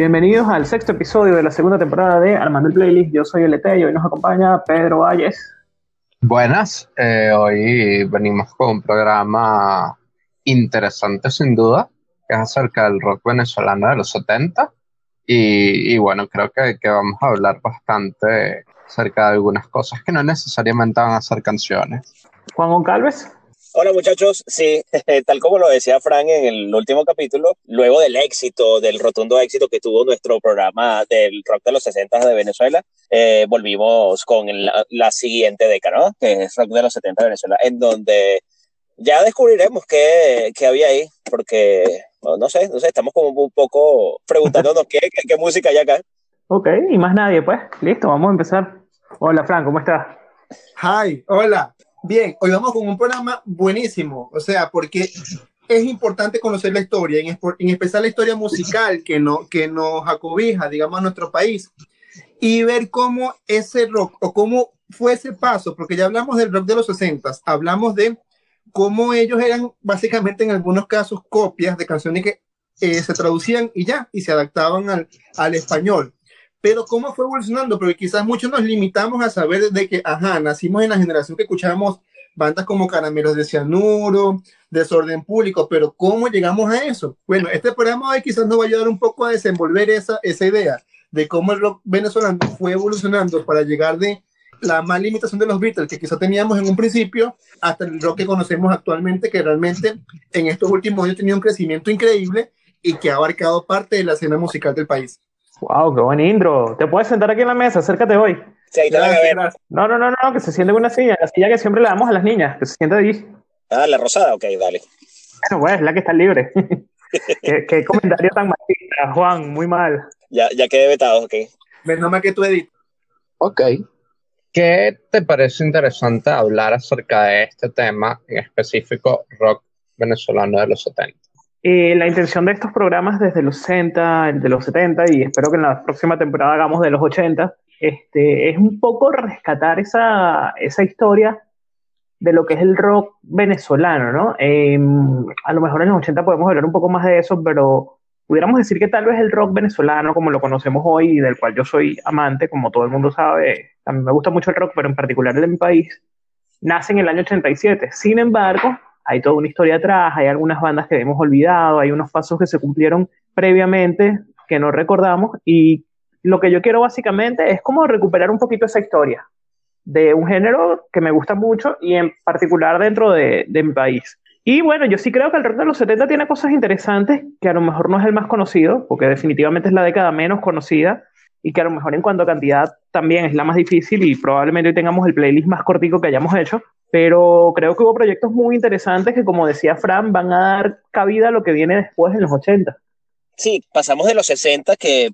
Bienvenidos al sexto episodio de la segunda temporada de Armando el Playlist. Yo soy LT y hoy nos acompaña Pedro Valles. Buenas, eh, hoy venimos con un programa interesante sin duda, que es acerca del rock venezolano de los 70. Y, y bueno, creo que, que, vamos a hablar bastante acerca de algunas cosas que no necesariamente van a ser canciones. Juan Goncalves. Hola muchachos, sí, tal como lo decía Frank en el último capítulo, luego del éxito, del rotundo éxito que tuvo nuestro programa del rock de los 60 de Venezuela, eh, volvimos con la, la, siguiente década, ¿no? que es rock de los 70 de Venezuela, en donde ya descubriremos qué, qué había ahí, porque no, no, sé, no sé, estamos como un poco preguntándonos qué, qué, qué música hay acá. Ok, y más nadie, pues, listo, vamos a empezar. Hola Frank, ¿cómo estás? Hi, hola. Bien, hoy vamos con un programa buenísimo, o sea, porque es importante conocer la historia, en, especial la historia musical que, no, que nos acobija, digamos, a nuestro país, y ver cómo ese rock, o cómo fue ese paso, porque ya hablamos del rock de los 60, hablamos de cómo ellos eran básicamente en algunos casos copias de canciones que eh, se traducían y ya, y se adaptaban al, al español pero cómo fue evolucionando, porque quizás muchos nos limitamos a saber de que, ajá, nacimos en la generación que escuchábamos bandas como Caramelos de Cianuro, Desorden Público, pero ¿cómo llegamos a eso? Bueno, este programa hoy quizás nos va a ayudar un poco a desenvolver esa, esa idea de cómo el rock venezolano fue evolucionando para llegar de la más limitación de los Beatles que quizás teníamos en un principio hasta el rock que conocemos actualmente, que realmente en estos últimos años ha tenido un crecimiento increíble y que ha abarcado parte de la escena musical del país. Wow, qué buen intro. ¿Te puedes sentar aquí en la mesa? Acércate hoy. Sí, ahí te van a ver. No, no, no, no, que se siente en una silla, la silla que siempre le damos a las niñas, que se siente allí. Ah, la rosada, ok, dale. Bueno, pues, la que está libre. ¿Qué, ¿Qué, comentario tan machista, Juan, muy mal. Ya, ya quedé vetado, ok. Menos mal que tú editas. Ok. ¿Qué te parece interesante hablar acerca de este tema, en específico rock venezolano de los 70? Eh, la intención de estos programas desde los 60, de los 70 y espero que en la próxima temporada hagamos de los 80, este, es un poco rescatar esa, esa historia de lo que es el rock venezolano, ¿no? Eh, a lo mejor en los 80 podemos hablar un poco más de eso, pero pudiéramos decir que tal vez el rock venezolano, como lo conocemos hoy y del cual yo soy amante, como todo el mundo sabe, a mí me gusta mucho el rock, pero en particular el de mi país, nace en el año 87. Sin embargo, hay toda una historia atrás, hay algunas bandas que hemos olvidado, hay unos pasos que se cumplieron previamente que no recordamos y lo que yo quiero básicamente es como recuperar un poquito esa historia de un género que me gusta mucho y en particular dentro de, mi país. Y bueno, yo sí creo que el rock de los 70 tiene cosas interesantes, que a lo mejor no es el más conocido, porque definitivamente es la década menos conocida, y que a lo mejor en cuanto a cantidad también es la más difícil y probablemente hoy tengamos el playlist más cortico que hayamos hecho, pero creo que hubo proyectos muy interesantes que, como decía Fran, van a dar cabida a lo que viene después en los 80. Sí, pasamos de los 60 que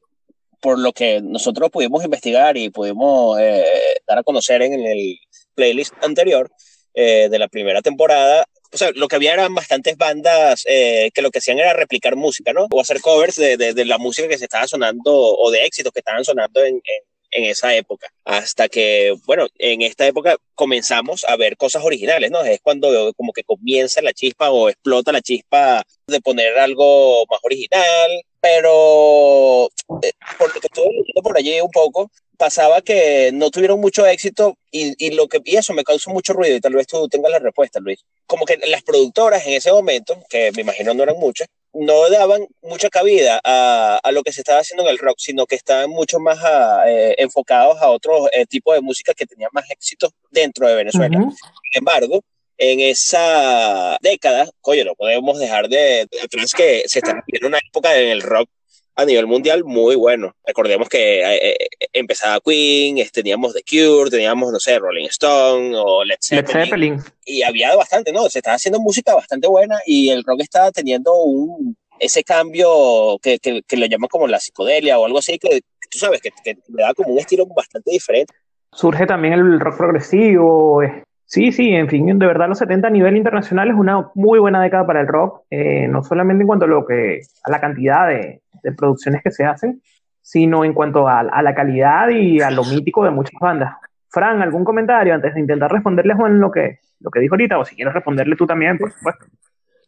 por lo que nosotros pudimos investigar y pudimos eh, dar a conocer en el playlist anterior eh, de la primera temporada, o sea, lo que había eran bastantes bandas eh, que lo que hacían era replicar música, ¿no? O hacer covers de, de, la música que se estaba sonando o de éxitos que estaban sonando en en esa época. Hasta que, bueno, en esta época comenzamos a ver cosas originales, ¿no? Es cuando como que comienza la chispa o explota la chispa de poner algo más original, pero eh, por lo que estuve leyendo por allí un poco, pasaba que no tuvieron mucho éxito y, y, lo que, y eso me causó mucho ruido y tal vez tú tengas la respuesta, Luis. Como que las productoras en ese momento, que me imagino no eran muchas, no daban mucha cabida a, a, lo que se estaba haciendo en el rock, sino que estaban mucho más a, eh, enfocados a otro eh, tipo de música que tenía más éxito dentro de Venezuela. Uh -huh. Sin embargo, en esa década, oye, no podemos dejar de, de atrás que se está viviendo una época en el rock a nivel mundial muy bueno. Recordemos que eh, empezaba Queen, teníamos The Cure, teníamos, no sé, Rolling Stone o Led Zeppelin, Led Zeppelin. Y había bastante, ¿no? Se estaba haciendo música bastante buena y el rock estaba teniendo un, ese cambio que, que, que le llaman como la psicodelia o algo así, que, que tú sabes, que, que, le da como un estilo bastante diferente. Surge también el rock progresivo, Sí, sí, en fin, de verdad los 70 a nivel internacional es una muy buena década para el rock, eh, no solamente en cuanto a, lo que, a la cantidad de, de producciones que se hacen, sino en cuanto a, la calidad y a lo mítico de muchas bandas. Fran, ¿algún comentario antes de intentar responderle a Juan lo que, lo que dijo ahorita? O si quieres responderle tú también, por supuesto.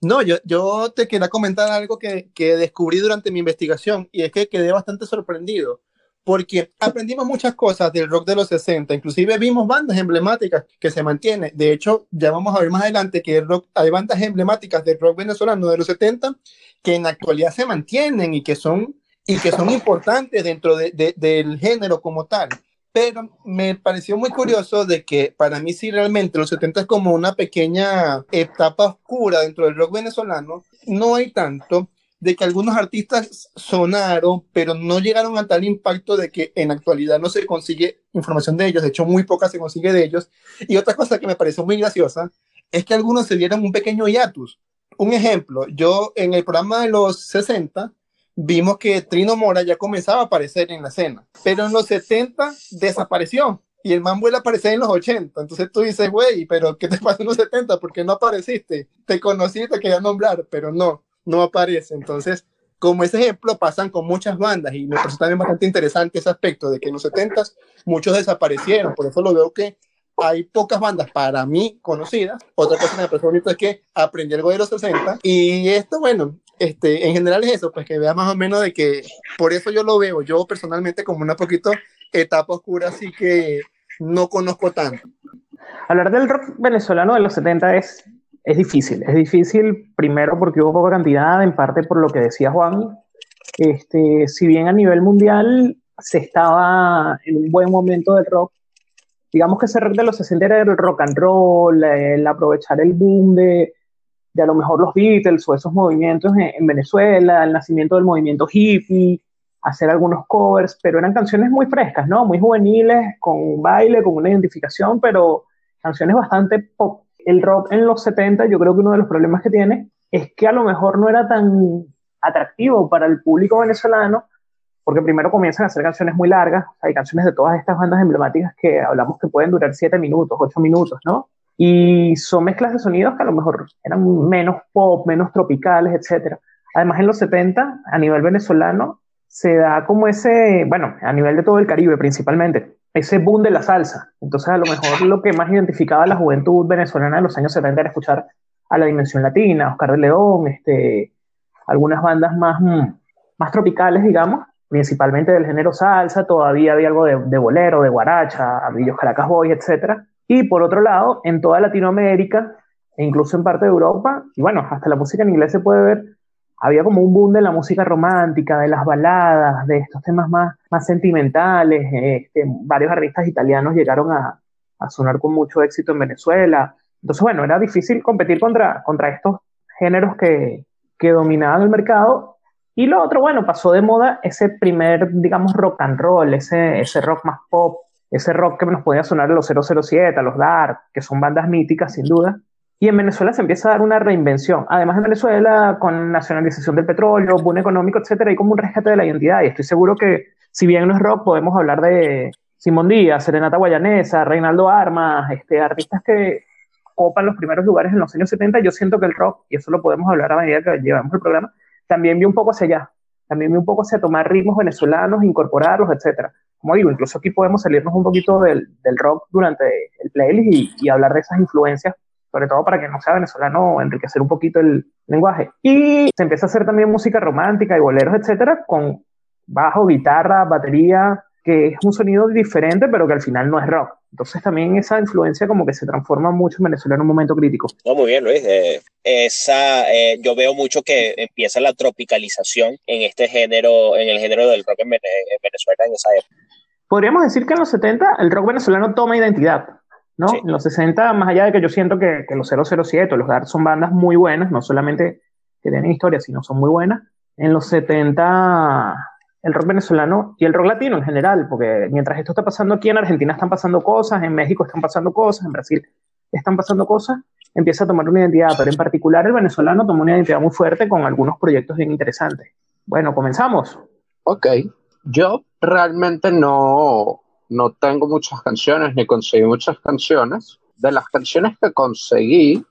No, yo, yo te quería comentar algo que, que descubrí durante mi investigación y es que quedé bastante sorprendido porque aprendimos muchas cosas del rock de los 60, inclusive vimos bandas emblemáticas que se mantienen. De hecho, ya vamos a ver más adelante que rock, hay bandas emblemáticas del rock venezolano de los 70 que en la actualidad se mantienen y que son, y que son importantes dentro de, de, del género como tal. Pero me pareció muy curioso de que para mí sí realmente los 70 es como una pequeña etapa oscura dentro del rock venezolano. No hay tanto, de que algunos artistas sonaron, pero no llegaron a tal impacto de que en actualidad no se consigue información de ellos, de hecho muy poca se consigue de ellos. Y otra cosa que me pareció muy graciosa es que algunos se dieron un pequeño hiatus. Un ejemplo, yo en el programa de los 60 vimos que Trino Mora ya comenzaba a aparecer en la escena, pero en los 70 desapareció y el man vuelve a aparecer en los 80. Entonces tú dices, güey, pero ¿qué te pasó en los 70? ¿Por qué no apareciste? Te conocí, te quería nombrar, pero no no aparece. Entonces, como ese ejemplo, pasan con muchas bandas y me parece también bastante interesante ese aspecto de que en los 70 muchos desaparecieron. Por eso lo veo que hay pocas bandas para mí conocidas. Otra cosa que me parece bonito es que aprendí algo de los 60 y esto, bueno, este, en general es eso, pues que vea más o menos de que por eso yo lo veo yo personalmente como una poquito etapa oscura, así que no conozco tanto. Hablar del rock venezolano de los 70 es es difícil, es difícil primero porque hubo poca cantidad, en parte por lo que decía Juan. Este, si bien a nivel mundial se estaba en un buen momento del rock, digamos que ese rock de los 60 era el rock and roll, el aprovechar el boom de, de a lo mejor los Beatles o esos movimientos en, en, Venezuela, el nacimiento del movimiento hippie, hacer algunos covers, pero eran canciones muy frescas, ¿no? Muy juveniles, con baile, con una identificación, pero canciones bastante pop el rock en los 70, yo creo que uno de los problemas que tiene es que a lo mejor no era tan atractivo para el público venezolano, porque primero comienzan a hacer canciones muy largas, hay canciones de todas estas bandas emblemáticas que hablamos que pueden durar 7 minutos, 8 minutos, ¿no? Y son mezclas de sonidos que a lo mejor eran menos pop, menos tropicales, etc. Además, en los 70, a nivel venezolano, se da como ese, bueno, a nivel de todo el Caribe principalmente, ese boom de la salsa. Entonces, a lo mejor lo que más identificaba a la juventud venezolana de los años 70 era escuchar a la Dimensión Latina, Oscar de León, este, algunas bandas más, mm, más tropicales, digamos, principalmente del género salsa, todavía había algo de, bolero, de guaracha, Brillos Caracas Boys, etc. Y por otro lado, en toda Latinoamérica, e incluso en parte de Europa, y bueno, hasta la música en inglés se puede ver había como un boom de la música romántica, de las baladas, de estos temas más, más sentimentales. Este, varios artistas italianos llegaron a, a, sonar con mucho éxito en Venezuela. Entonces, bueno, era difícil competir contra, contra estos géneros que, que dominaban el mercado. Y lo otro, bueno, pasó de moda ese primer, digamos, rock and roll, ese, ese rock más pop, ese rock que nos podía sonar a los 007, a los Dark, que son bandas míticas sin duda. Y en Venezuela se empieza a dar una reinvención. Además en Venezuela, con nacionalización del petróleo, boom económico, etcétera, hay como un rescate de la identidad. Y estoy seguro que, si bien no es rock, podemos hablar de Simón Díaz, Serenata Guayanesa, Reinaldo Armas, este, artistas que copan los primeros lugares en los años 70. Yo siento que el rock, y eso lo podemos hablar a medida que llevamos el programa, también vio un poco hacia allá. También vio un poco hacia tomar ritmos venezolanos, incorporarlos, etcétera. Como digo, incluso aquí podemos salirnos un poquito del, del rock durante el playlist y hablar de esas influencias sobre todo para que no sea venezolano, enriquecer un poquito el lenguaje. Y se empieza a hacer también música romántica y boleros, etcétera, con bajo, guitarra, batería, que es un sonido diferente, pero que al final no es rock. Entonces también esa influencia como que se transforma mucho en Venezuela en un momento crítico. No, muy bien, Luis. Eh, esa, eh, yo veo mucho que empieza la tropicalización en este género, en el género del rock en, Venezuela en esa época. Podríamos decir que en los 70 el rock venezolano toma identidad. ¿No? En los 60, más allá de que yo siento que, que los 007 o los Dark son bandas muy buenas, no solamente que tienen historia, sino son muy buenas, en los 70 el rock venezolano y el rock latino en general, porque mientras esto está pasando aquí en Argentina están pasando cosas, en México están pasando cosas, en Brasil están pasando cosas, empieza a tomar una identidad, pero en particular el venezolano tomó una identidad muy fuerte con algunos proyectos bien interesantes. Bueno, comenzamos. Ok, yo realmente no, no tengo muchas canciones ni conseguí muchas canciones. De las canciones que conseguí,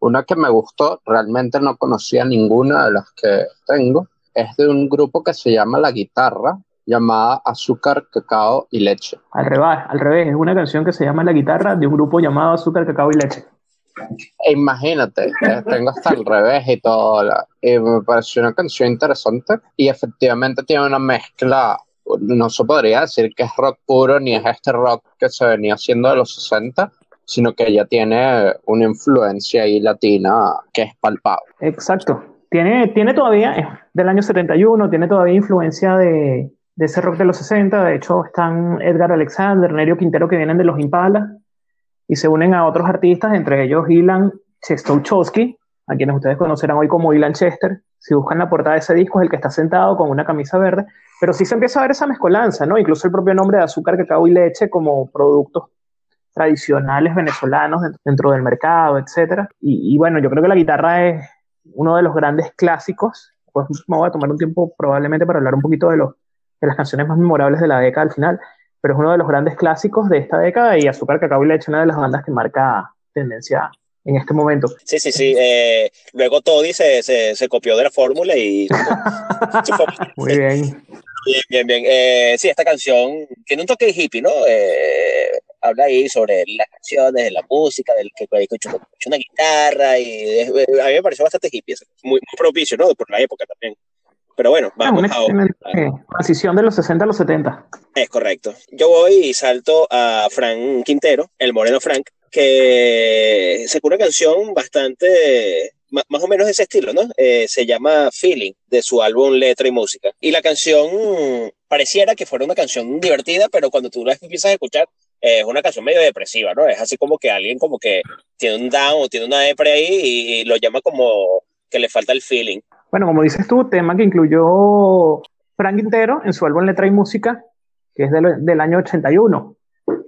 una que me gustó, realmente no conocía ninguna de las que tengo, es de un grupo que se llama La Guitarra, llamada Azúcar, Cacao y Leche. Al revés, al revés, es una canción que se llama La Guitarra de un grupo llamado Azúcar, Cacao y Leche. E imagínate, eh, tengo hasta el revés y todo. la- y me pareció una canción interesante y efectivamente tiene una mezcla. No se podría decir que es rock puro ni es este rock que se venía haciendo de los 60, sino que ella tiene una influencia ahí latina que es palpable. Exacto. Tiene, tiene todavía, del año 71, tiene todavía influencia de, de ese rock de los 60. De hecho, están Edgar Alexander, Nerio Quintero, que vienen de los Impala y se unen a otros artistas, entre ellos Ilan Chestowchowski, a quienes ustedes conocerán hoy como Ilan Chester. Si buscan la portada de ese disco, es el que está sentado con una camisa verde, pero sí se empieza a ver esa mezcolanza, ¿no? Incluso el propio nombre de azúcar, cacao y leche como productos tradicionales venezolanos dentro- del mercado. Y, y bueno, yo creo que la guitarra es uno de los grandes clásicos. Pues me voy a tomar un tiempo probablemente para hablar un poquito de, los, de las canciones más memorables de la década al final, pero es uno de los grandes clásicos de esta década y Azúcar, Cacao y Leche, una de las bandas que marca tendencia en este momento. Sí, sí, sí. eh, luego Toddy se, se, se copió de la fórmula y Muy bien. Bien, bien, bien. Eh, sí, esta canción tiene un toque hippie, ¿no? Eh, habla ahí sobre las canciones, de la música, del que escucha una guitarra y es- a mí me pareció bastante hippie, eso. muy, muy propicio, ¿no? Por la época también. Pero bueno, Es vamos una ahora. excelente transición de los 60 a los 70. Es correcto. Yo voy y salto a Frank Quintero, el moreno Frank, que sacó una canción bastante, más o menos de ese estilo, ¿no? Eh, se llama Feeling, de su álbum Letra y Música. Y la canción pareciera que fuera una canción divertida, pero cuando tú la empiezas a escuchar, es una canción medio depresiva, ¿no? Es así como que alguien como que tiene un down o tiene una depre ahí y, y lo llama como que le falta el feeling. Bueno, como dices tú, tema que incluyó Frank Quintero en su álbum Letra y Música, que es del, del año 81,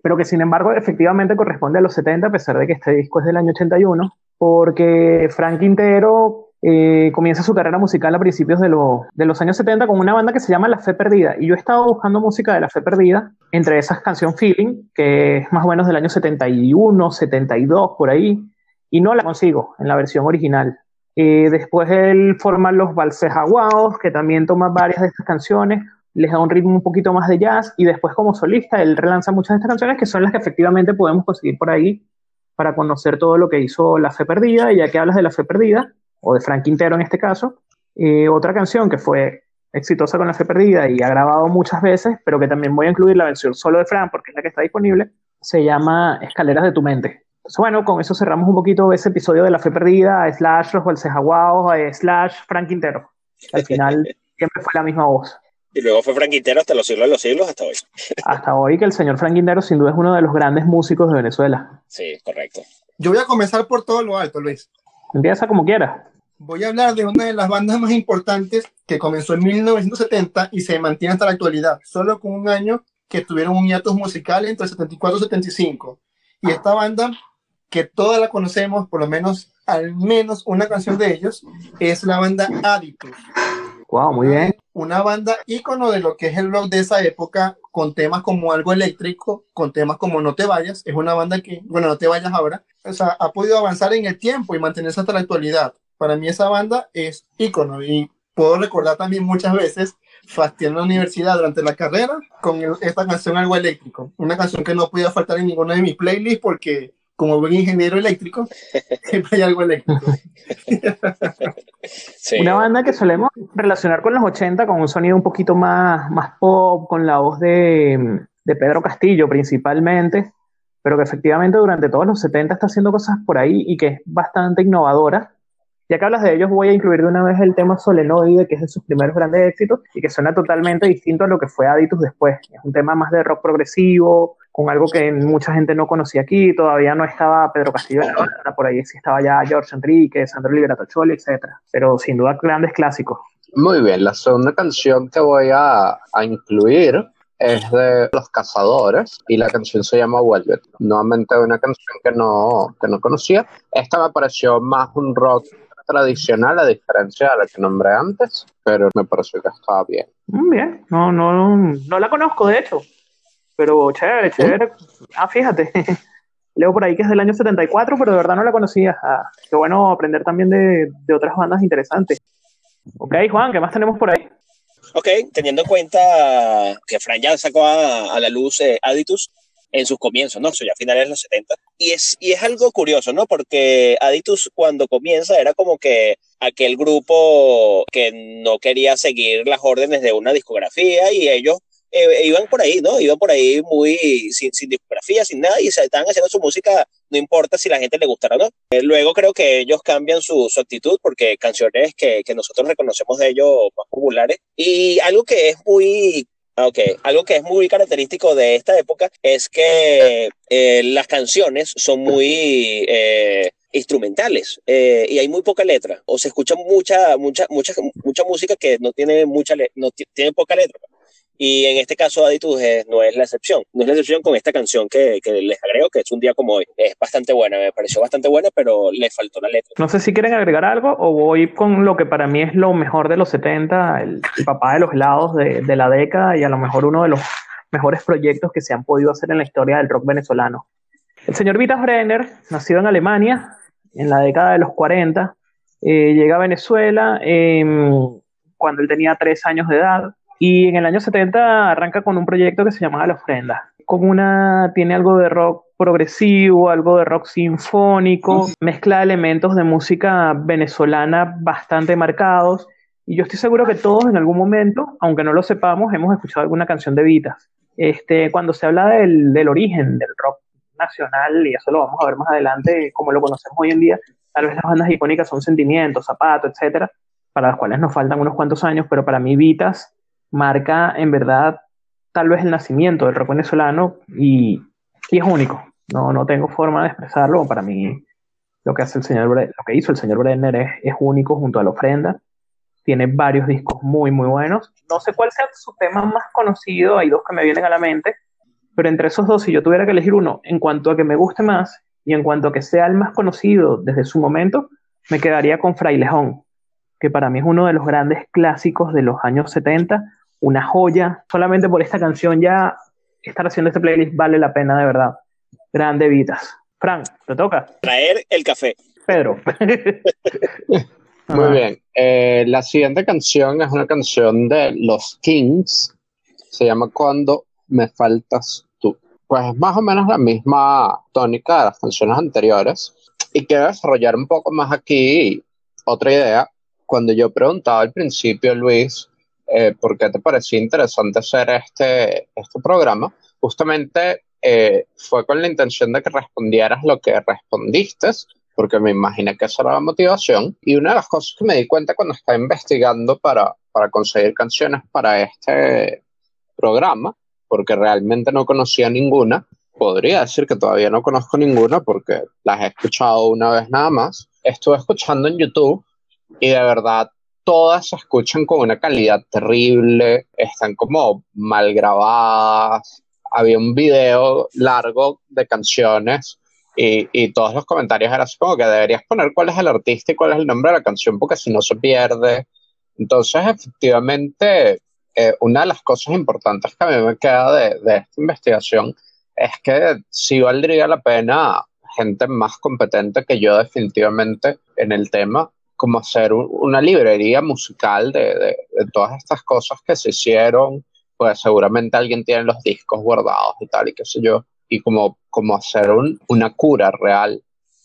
pero que sin embargo efectivamente corresponde a los 70, a pesar de que este disco es del año 81, porque Frank Quintero eh, comienza su carrera musical a principios de, lo- de los años 70 con una banda que se llama La Fe Perdida, y yo he estado buscando música de La Fe Perdida, entre esas canción Feeling, que es más o menos del año 71, 72, por ahí, y no la consigo en la versión original. Eh, después él forma los Valses Aguados, que también toma varias de estas canciones, les da un ritmo un poquito más de jazz, y después como solista él relanza muchas de estas canciones que son las que efectivamente podemos conseguir por ahí para conocer todo lo que hizo La Fe Perdida, y ya que hablas de La Fe Perdida, o de Frank Quintero en este caso, eh, otra canción que fue exitosa con La Fe Perdida y ha grabado muchas veces, pero que también voy a incluir la versión solo de Frank porque es la que está disponible, se llama Escaleras de tu mente. Entonces, bueno, con eso cerramos un poquito ese episodio de La Fe Perdida, slash Los Valsejaguaos, slash Frank Quintero. Al final siempre fue la misma voz. Y luego fue Frank Quintero hasta los siglos de los siglos, hasta hoy. Hasta hoy que el señor Frank Quintero sin duda es uno de los grandes músicos de Venezuela. Sí, correcto. Yo voy a comenzar por todo lo alto, Luis. Empieza como quiera. Voy a hablar de una de las bandas más importantes que comenzó en 1970 y se mantiene hasta la actualidad, solo con un año que tuvieron un hiatus musical entre 74 y 75. Y esta banda, que todas la conocemos, por lo menos al menos una canción de ellos, es la banda Aditus. Wow, muy bien. Una banda ícono de lo que es el rock de esa época, con temas como algo eléctrico, con temas como No te vayas. Es una banda que, bueno, no te vayas ahora. O sea, ha podido avanzar en el tiempo y mantenerse hasta la actualidad. Para mí esa banda es ícono y puedo recordar también muchas veces fastidiar en la universidad durante la carrera con esta canción Algo Eléctrico. Una canción que no podía faltar en ninguna de mis playlists porque como buen ingeniero eléctrico, siempre hay algo eléctrico. Sí. Una banda que solemos relacionar con los 80 con un sonido un poquito más, más pop, con la voz de, de Pedro Castillo principalmente, pero que efectivamente durante todos los 70 está haciendo cosas por ahí y que es bastante innovadora. Ya que hablas de ellos, voy a incluir de una vez el tema Solenoide, que es de sus primeros grandes éxitos y que suena totalmente distinto a lo que fue Aditus después. Es un tema más de rock progresivo, con algo que mucha gente no conocía aquí, todavía no estaba Pedro Castillo en la banda, por ahí sí estaba ya George Enrique, Sandro Liberato Choli, etc. Pero sin duda grandes clásicos. Muy bien, la segunda canción que voy a, a incluir es de Los Cazadores y la canción se llama Velvet. Nuevamente una canción que no, que no conocía. Esta me pareció más un rock tradicional a diferencia de la que nombré antes, pero me pareció que estaba bien. Mm, Bien, no, no, no la conozco de hecho, pero chévere, chévere. Ah, fíjate, leo por ahí que es del año 74, pero de verdad no la conocía. Ah, qué bueno aprender también de, de otras bandas interesantes. Ok, Juan, ¿qué más tenemos por ahí? Ok, teniendo en cuenta que Fran ya sacó a, a la luz eh, Aditus, en sus comienzos, ¿no? Eso ya a finales de los 70. Y es, y es algo curioso, ¿no? Porque Aditus cuando comienza era como que aquel grupo que no quería seguir las órdenes de una discografía y ellos eh, iban por ahí, ¿no? Iban por ahí muy sin, sin, discografía, sin nada, y se estaban haciendo su música, no importa si la gente le gustara o no. Eh, luego creo que ellos cambian su, su actitud porque canciones que, que, nosotros reconocemos de ellos más populares. Y algo que es muy Ah, ok, algo que es muy característico de esta época es que eh, las canciones son muy eh, instrumentales eh, y hay muy poca letra o se escucha mucha mucha mucha mucha música que no tiene mucha no tiene poca letra y en este caso Aditus no es la excepción. No es la excepción con esta canción que, que, les agrego, que es un día como hoy. Es bastante buena, me pareció bastante buena, pero le faltó la letra. No sé si quieren agregar algo o voy con lo que para mí es lo mejor de los 70, el, papá de los helados de, de la década y a lo mejor uno de los mejores proyectos que se han podido hacer en la historia del rock venezolano. El señor Vitas Brenner, nacido en Alemania en la década de los 40, eh, llega a Venezuela eh, cuando él tenía tres años de edad y en el año 70 arranca con un proyecto que se llamaba La Ofrenda. Con una, tiene algo de rock progresivo, algo de rock sinfónico, mezcla elementos de música venezolana bastante marcados. Y yo estoy seguro que todos en algún momento, aunque no lo sepamos, hemos escuchado alguna canción de Vitas. Este, cuando se habla del, del origen del rock nacional, y eso lo vamos a ver más adelante, como lo conocemos hoy en día, tal vez las bandas icónicas son Sentimientos, Zapato, etcétera, para las cuales nos faltan unos cuantos años, pero para mí Vitas marca en verdad tal vez el nacimiento del rock venezolano y, y es único. No, no tengo forma de expresarlo. Para mí, lo que hace el señor lo que hizo el señor Brenner es, es, único junto a la ofrenda. Tiene varios discos muy, muy buenos. No sé cuál sea su tema más conocido, hay dos que me vienen a la mente, pero entre esos dos, si yo tuviera que elegir uno, en cuanto a que me guste más y en cuanto a que sea el más conocido desde su momento, me quedaría con Frailejón, que para mí es uno de los grandes clásicos de los años 70 una joya. Solamente por esta canción ya estar haciendo este playlist vale la pena de verdad. Grande Vitas. Frank, te toca. Traer el café. Pedro. Muy bien. Eh, la siguiente canción es una canción de Los Kings. Se llama Cuando me faltas tú. Pues es más o menos la misma tónica de las canciones anteriores. Y quiero desarrollar un poco más aquí otra idea. Cuando yo preguntaba al principio, Luis, eh, por qué te parecía interesante hacer este, este programa, justamente eh, fue con la intención de que respondieras lo que respondiste, porque me imaginé que esa era la motivación. Y una de las cosas que me di cuenta cuando estaba investigando para, para conseguir canciones para este programa, porque realmente no conocía ninguna, podría decir que todavía no conozco ninguna porque las he escuchado una vez nada más. Estuve escuchando en YouTube y de verdad todas se escuchan con una calidad terrible, están como mal grabadas. Había un video largo de canciones y, y, todos los comentarios eran así como que deberías poner cuál es el artista y cuál es el nombre de la canción porque si no se pierde. Entonces, efectivamente, eh, una de las cosas importantes que a mí me queda de, de esta investigación es que sí valdría la pena gente más competente que yo definitivamente en el tema como hacer una librería musical de, de, todas estas cosas que se hicieron, pues seguramente alguien tiene los discos guardados y tal, y qué sé yo, y como, como hacer un, una cura real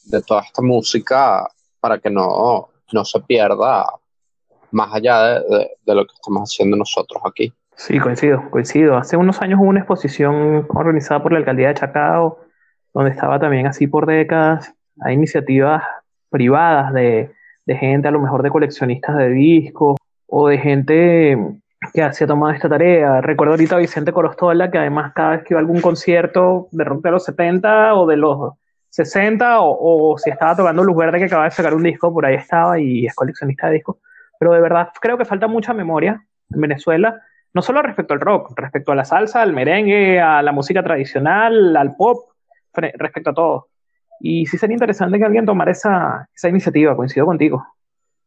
de toda esta música para que no, no se pierda más allá de, de, lo que estamos haciendo nosotros aquí. Sí, coincido, coincido. Hace unos años hubo una exposición organizada por la alcaldía de Chacao, donde estaba también así por décadas, hay iniciativas privadas de, de gente a lo mejor de coleccionistas de discos o de gente que se ha tomado esta tarea. Recuerdo ahorita a Vicente Corostola, que además cada vez que iba a algún concierto de rock de los 70 o de los 60, o, o si estaba tocando Luz Verde, que acaba de sacar un disco, por ahí estaba y es coleccionista de discos. Pero de verdad creo que falta mucha memoria en Venezuela, no solo respecto al rock, respecto a la salsa, al merengue, a la música tradicional, al pop, respecto a todo. Y sí sería interesante que alguien tomara esa, esa iniciativa, coincido contigo.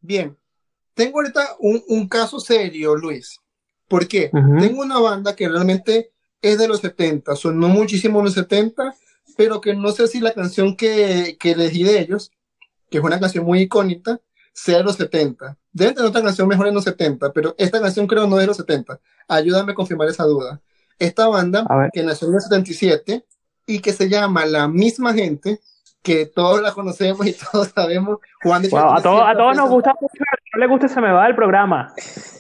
Bien, tengo ahorita un, un caso serio, Luis. ¿Por qué? Uh -huh. Tengo una banda que realmente es de los 70, sonó muchísimo en los 70, pero que no sé si la canción que, que elegí de ellos, que es una canción muy icónica, sea de los 70. Deben tener otra canción mejor en los 70, pero esta canción creo no es de los 70. Ayúdame a confirmar esa duda. Esta banda, que nació en el 77, y que se llama La misma gente, que todos la conocemos y todos sabemos. Juan de Wow, a, todos a todos nos gusta mucho, no le gusta se me va el programa.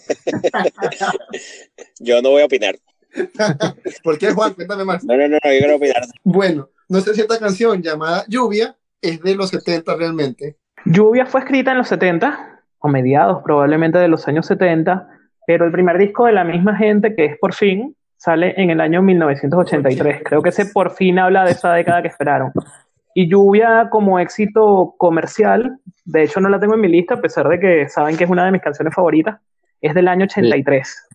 Yo no voy a opinar. ¿Por qué, Juan? Cuéntame más. No, no, no, no yo quiero opinar. Bueno, no sé si esta canción llamada Lluvia es de los 70 realmente. Lluvia fue escrita en los 70, o mediados probablemente de los años 70, pero el primer disco de la misma gente, que es Por fin, sale en el año 1983. Creo que ese Por fin habla de esa década que esperaron. Y Lluvia como éxito comercial, de hecho no la tengo en mi lista, a pesar de que saben que es una de mis canciones favoritas, es del año 83.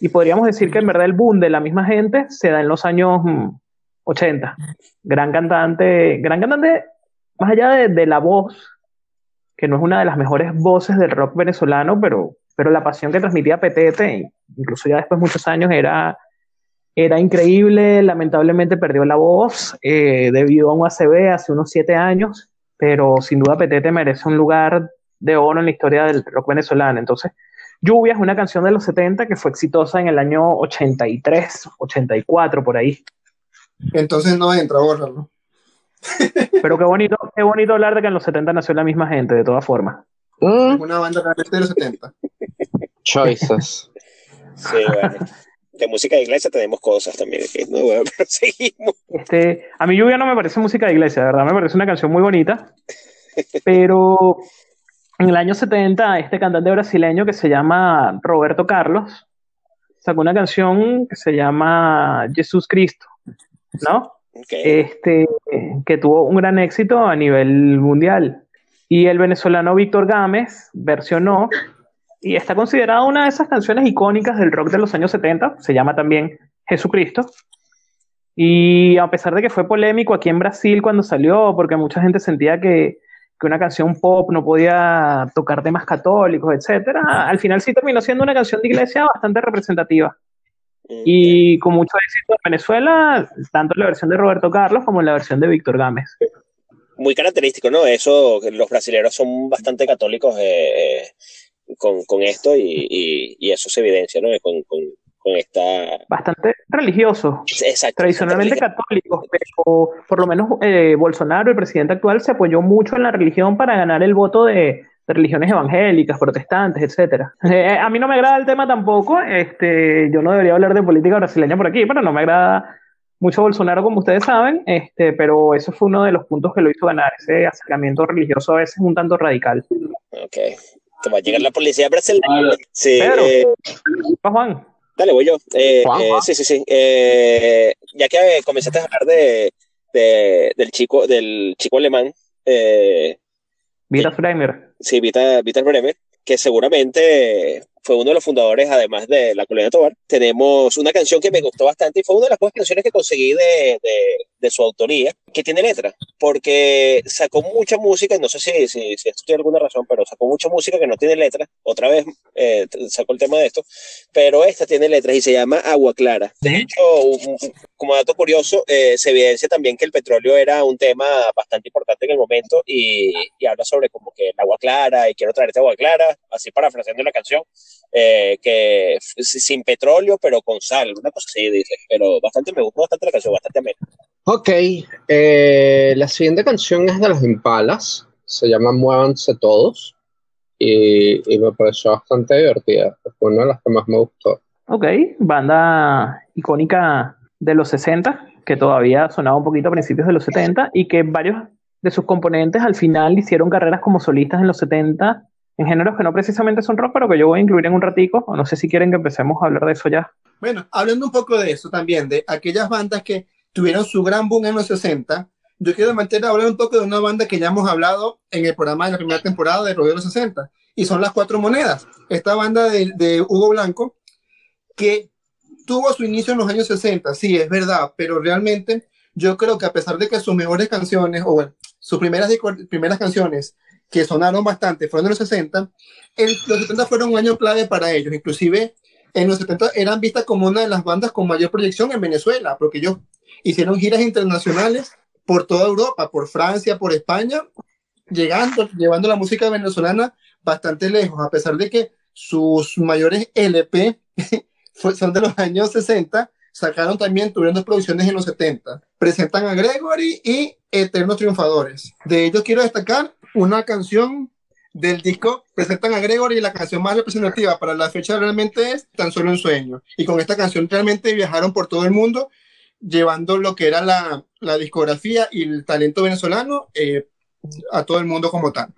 Y podríamos decir que en verdad el boom de la misma gente se da en los años mm, 80. Gran cantante, gran cantante, más allá de, de la voz, que no es una de las mejores voces del rock venezolano, pero, pero la pasión que transmitía Petete, incluso ya después de muchos años, era, era increíble. Lamentablemente perdió la voz eh, debido a un ACV hace unos siete años, pero sin duda Petete merece un lugar de oro en la historia del rock venezolano. Entonces, Lluvia es una canción de los 70 que fue exitosa en el año 83, 84, por ahí. Entonces no entra, bórralo. Pero qué bonito, qué bonito hablar de que en los 70 nació la misma gente, de todas formas. Mm, Una banda realmente de los 70. choices. Sí, bueno. De música de iglesia tenemos cosas también. no, bueno, pero seguimos. Este, a mí Lluvia no me parece música de iglesia, de verdad, me parece una canción muy bonita. Pero en el año 70, este cantante brasileño que se llama Roberto Carlos sacó una canción que se llama Jesús Cristo, ¿no? Ok. este, que tuvo un gran éxito a nivel mundial. Y el venezolano Víctor Gámez versionó y está considerada una de esas canciones icónicas del rock de los años 70, se llama también Jesucristo. Y a pesar de que fue polémico aquí en Brasil cuando salió, porque mucha gente sentía que, que una canción pop no podía tocar temas católicos, etcétera, al final sí terminó siendo una canción de iglesia bastante representativa. Y con mucho éxito en Venezuela, tanto en la versión de Roberto Carlos como en la versión de Víctor Gámez. Muy característico, ¿no? Eso, los brasileños son bastante católicos eh, con, con esto y, y, y eso se evidencia, ¿no? Con, con, con esta... Bastante religioso, Exacto. tradicionalmente católicos, pero por lo menos eh, Bolsonaro, el presidente actual, se apoyó mucho en la religión para ganar el voto de, de religiones evangélicas, protestantes, etcétera. Eh, a mí no me agrada el tema tampoco, este, yo no debería hablar de política brasileña por aquí, pero no me agrada mucho Bolsonaro, como ustedes saben, este, pero eso fue uno de los puntos que lo hizo ganar, ese acercamiento religioso a veces un tanto radical. Ok. Va a llegar la policía brasileña. Sí, Pero- eh, ¿Va, Juan? dale, voy yo. Eh, Juan, eh, Juan. sí, sí, sí. Eh, ya que eh, comenzaste a hablar de, de- del chico, del chico alemán, eh, Vitas Bremer. Sí, Vita, Vitas Bremer, que seguramente fue uno de los fundadores, además de la colonia Tobar. Tenemos una canción que me gustó bastante y fue una de las pocas canciones que conseguí de, de, de su autoría, que tiene letra, porque sacó mucha música, y no sé si, si, si esto tiene alguna razón, pero sacó mucha música que no tiene letra. Otra vez eh, sacó el tema de esto, pero esta tiene letras y se llama Agua Clara. De hecho, un- como dato curioso, eh, se evidencia también que el petróleo era un tema bastante importante en el momento y, y habla sobre como que el agua clara y quiero traerte agua clara, así parafraseando la canción, eh, que sin petróleo pero con sal, una cosa así dice, pero bastante me gustó bastante la canción, bastante amena. Ok, eh, la siguiente canción es de los Impalas, se llama Muévanse Todos y, y me pareció bastante divertida, fue una de las que más me gustó. Ok, banda icónica de los 60, que todavía sonaba un poquito a principios de los 70 y que varios de sus componentes al final hicieron carreras como solistas en los 70 en géneros que no precisamente son rock, pero que yo voy a incluir en un ratico, no sé si quieren que empecemos a hablar de eso ya. Bueno, hablando un poco de eso también, de aquellas bandas que tuvieron su gran boom en los 60, yo quiero mantener hablar un poco de una banda que ya hemos hablado en el programa de la primera temporada de Rodeo de los 60, y son las Cuatro Monedas. Esta banda de, de Hugo Blanco, que tuvo su inicio en los años 60, sí, es verdad, pero realmente yo creo que a pesar de que sus mejores canciones, o bueno, sus primeras, primeras canciones que sonaron bastante fueron en los 60, el, los 70 fueron un año clave para ellos, inclusive en los 70 eran vistas como una de las bandas con mayor proyección en Venezuela, porque ellos hicieron giras internacionales por toda Europa, por Francia, por España, llegando, llevando la música venezolana bastante lejos, a pesar de que sus mayores LP son de los años 60, sacaron también, tuvieron dos producciones en los 70. presentan a Gregory y Eternos Triunfadores. De ellos quiero destacar una canción del disco presentan a Gregory y la canción más representativa para la fecha realmente es Tan solo un sueño. Y con esta canción realmente viajaron por todo el mundo llevando lo que era la, la discografía y el talento venezolano eh, a todo el mundo como tal.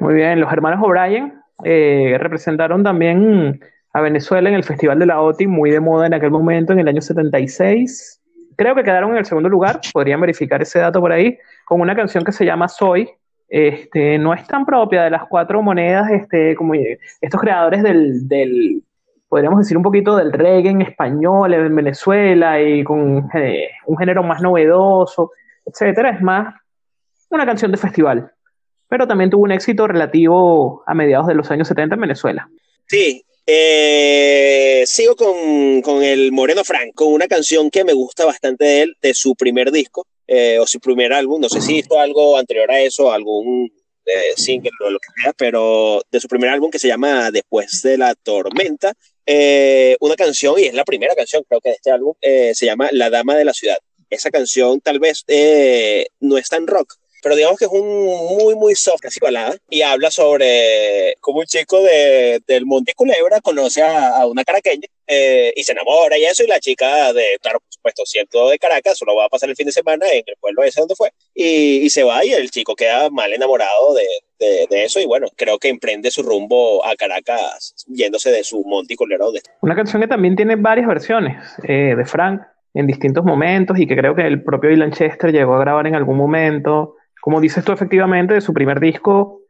Muy bien, los hermanos O'Brien eh, representaron también a Venezuela en el Festival de la OTI, muy de moda en aquel momento, en el año 76. Creo que quedaron en el segundo lugar, podrían verificar ese dato por ahí, con una canción que se llama Soy, este, no es tan propia de las cuatro monedas, este, como estos creadores del, del, podríamos decir un poquito del reggae en español en Venezuela y con eh, un género más novedoso, etcétera. Es más una canción de festival, pero también tuvo un éxito relativo a mediados de los años 70 en Venezuela. Sí, eh, sigo con, con, el Moreno Frank, con una canción que me gusta bastante de él, de su primer disco, eh, o su primer álbum, no sé si hizo algo anterior a eso, algún eh, single o lo que sea, pero de su primer álbum que se llama Después de la Tormenta, eh, una canción, y es la primera canción creo que de este álbum, se llama La Dama de la Ciudad. Esa canción tal vez no es tan rock, pero digamos que es un muy, muy soft, casi balada, y habla sobre cómo un chico de, del Monte Culebra conoce a, una caraqueña eh, y se enamora y eso, y la chica de, claro, por supuesto, siento de Caracas, solo va a pasar el fin de semana en el pueblo ese donde fue, y, y se va y el chico queda mal enamorado de, de, de, eso y bueno, creo que emprende su rumbo a Caracas yéndose de su Monte Culebra. Una canción que también tiene varias versiones eh, de Frank en distintos momentos y que creo que el propio Dylan Chester llegó a grabar en algún momento como dices tú efectivamente, de su primer disco,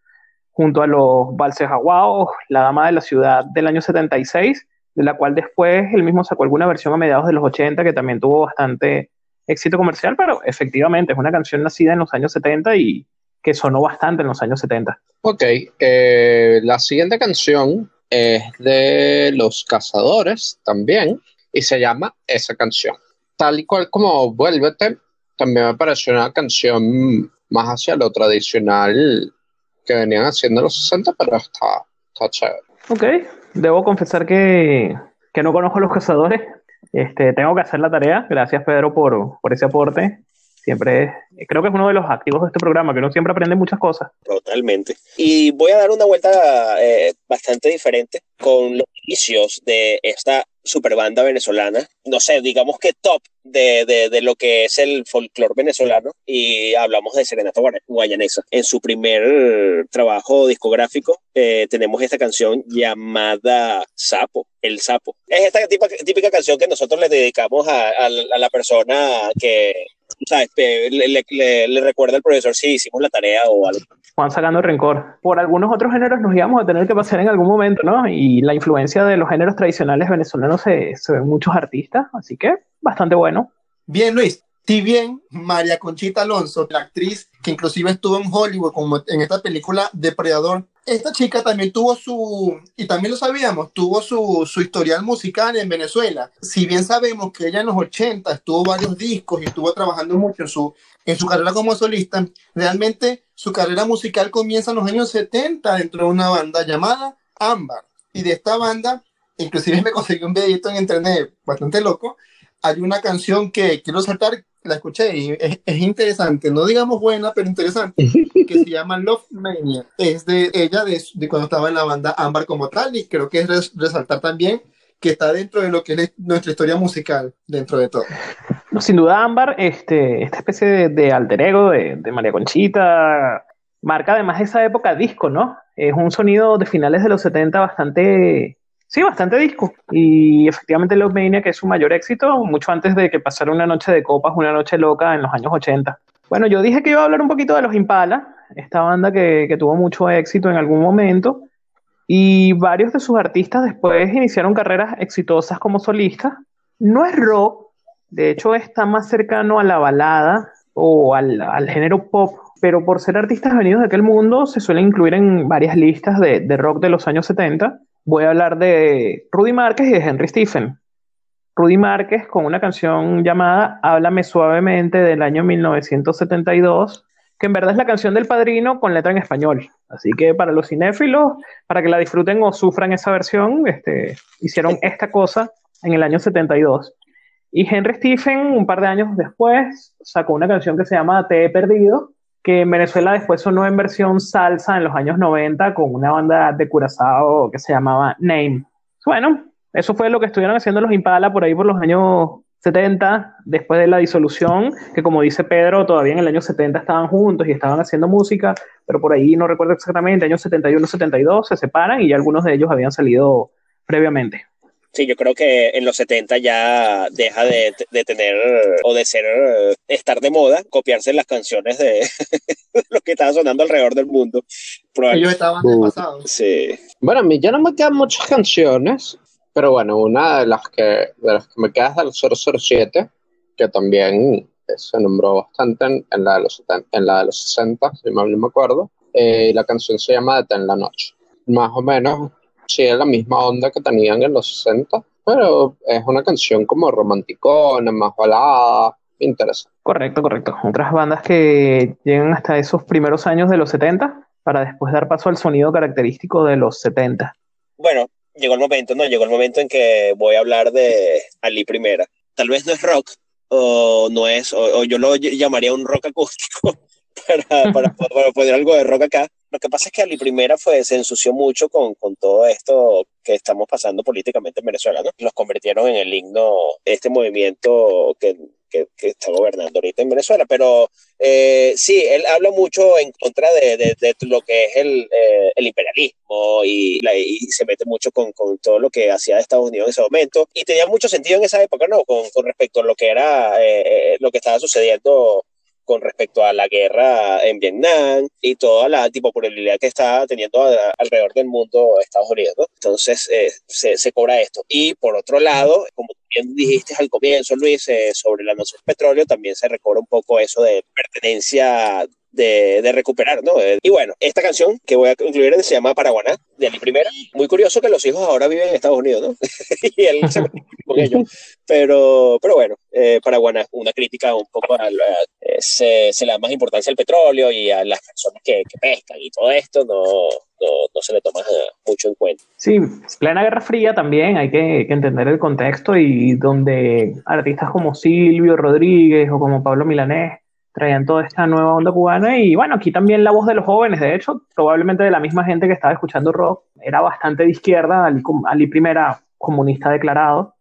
junto a los Valses Aguaos, La Dama de la Ciudad del año 76, de la cual después él mismo sacó alguna versión a mediados de los 80 que también tuvo bastante éxito comercial, pero efectivamente es una canción nacida en los años 70 y que sonó bastante en los años 70. Ok, eh, la siguiente canción es de Los Cazadores también y se llama esa canción. Tal y cual como Vuélvete, también me pareció una canción más hacia lo tradicional que venían haciendo los 60, pero está, está chévere. Ok, debo confesar que, que no conozco los cazadores. Este, tengo que hacer la tarea. Gracias, Pedro, por, por ese aporte. Siempre creo que es uno de los activos de este programa, que uno siempre aprende muchas cosas. Totalmente. Y voy a dar una vuelta eh, bastante diferente con los inicios de esta super banda venezolana. No sé, digamos que top de, de, de lo que es el folclore venezolano. Y hablamos de Serenata Guayanesa. En su primer trabajo discográfico eh, tenemos esta canción llamada Sapo, El Sapo. Es esta típica, típica canción que nosotros le dedicamos a, a, a la persona que, ¿sabes? Le, le, le, recuerda al profesor si hicimos la tarea o algo. Juan sacando rencor. Por algunos otros géneros nos íbamos a tener que pasar en algún momento, ¿no? Y la influencia de los géneros tradicionales venezolanos se, se ven muchos artistas, así que bastante bueno. Bien, Luis. Si bien María Conchita Alonso, la actriz que inclusive estuvo en Hollywood como en esta película Depredador, esta chica también tuvo su, y también lo sabíamos, tuvo su, su, historial musical en Venezuela. Si bien sabemos que ella en los 80 estuvo varios discos y estuvo trabajando mucho en su, en su carrera como solista, realmente su carrera musical comienza en los años 70 dentro de una banda llamada Ámbar. Y de esta banda, inclusive me conseguí un videito en internet bastante loco, hay una canción que quiero saltar la escuché y es, es, interesante, no digamos buena, pero interesante, que se llama Love Mania. Es de ella de, de, cuando estaba en la banda Ámbar como tal y creo que es res, resaltar también que está dentro de lo que es nuestra historia musical, dentro de todo. Sin duda Ámbar, este, esta especie de, de alter ego de, de, María Conchita, marca además esa época disco, ¿no? Es un sonido de finales de los 70 bastante Sí, bastante disco. Y efectivamente Love Mania, que es su mayor éxito, mucho antes de que pasara una noche de copas, una noche loca en los años 80. Bueno, yo dije que iba a hablar un poquito de los Impala, esta banda que, que tuvo mucho éxito en algún momento. Y varios de sus artistas después iniciaron carreras exitosas como solistas. No es rock, de hecho está más cercano a la balada o al, al género pop, pero por ser artistas venidos de aquel mundo se suelen incluir en varias listas de, de rock de los años 70 voy a hablar de Rudy Márquez y de Henry Stephen. Rudy Márquez con una canción llamada Háblame suavemente del año 1972, que en verdad es la canción del padrino con letra en español. Así que para los cinéfilos, para que la disfruten o sufran esa versión, este, hicieron esta cosa en el año 72. Y Henry Stephen, un par de años después, sacó una canción que se llama Te he perdido, que en Venezuela después sonó en versión salsa en los años 90 con una banda de Curazao que se llamaba Name. Bueno, eso fue lo que estuvieron haciendo los Impala por ahí por los años 70, después de la disolución, que como dice Pedro, todavía en el año 70 estaban juntos y estaban haciendo música, pero por ahí no recuerdo exactamente, años 71, 72 se separan y algunos de ellos habían salido previamente. Sí, yo creo que en los 70 ya deja de, tener o de ser, estar de moda, copiarse las canciones de lo que estaba sonando alrededor del mundo. Ellos estaban uh, Sí. Bueno, a mí ya no me quedan muchas canciones, pero bueno, una de las que, de las que me queda es del 007, que también se nombró bastante en, la, de los en la de los 60, si mal no me acuerdo. Eh, la canción se llama en la noche. Más o menos sí es la misma onda que tenían en los 60, pero es una canción como romanticona, más balada, interesante. Correcto, correcto. Otras bandas que llegan hasta esos primeros años de los 70 para después dar paso al sonido característico de los 70. Bueno, llegó el momento, ¿no? Llegó el momento en que voy a hablar de Ali Primera. Tal vez no es rock, o no es, o, yo lo llamaría un rock acústico para, para, para poner algo de rock acá, lo que pasa es que Ali Primera fue, se ensució mucho con, con todo esto que estamos pasando políticamente en Venezuela, ¿no? Los convirtieron en el himno, este movimiento que, que, está gobernando ahorita en Venezuela. Pero eh, sí, él habla mucho en contra de, de, de lo que es el, eh, el imperialismo y, se mete mucho con, con, todo lo que hacía Estados Unidos en ese momento. Y tenía mucho sentido en esa época, ¿no? Con, con respecto a lo que era, eh, eh lo que estaba sucediendo con respecto a la guerra en Vietnam y toda la tipo probabilidad que está teniendo alrededor del mundo Estados Unidos. ¿no? Entonces eh, se, se, cobra esto. Y por otro lado, como bien dijiste al comienzo, Luis, eh, sobre la noción del petróleo, también se recobra un poco eso de pertenencia de, recuperar, ¿no? Eh, y bueno, esta canción que voy a incluir se llama Paraguaná, de Ali Primera. Muy curioso que los hijos ahora viven en Estados Unidos, ¿no? y él se con ellos. Pero, pero bueno, eh, una crítica un poco a, eh, se, le da más importancia al petróleo y a las personas que, que pescan y todo esto, no, no, no, se le toma mucho en cuenta. Sí, plena Guerra Fría también hay que, que, entender el contexto y donde artistas como Silvio Rodríguez o como Pablo Milanés traían toda esta nueva onda cubana y bueno, aquí también la voz de los jóvenes, de hecho, probablemente de la misma gente que estaba escuchando rock, era bastante de izquierda, Ali, Ali primera comunista declarado,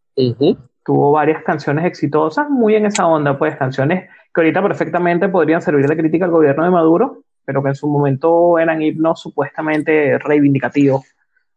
tuvo varias canciones exitosas, muy en esa onda, pues canciones que ahorita perfectamente podrían servir de crítica al gobierno de Maduro, pero que en su momento eran himnos supuestamente reivindicativos.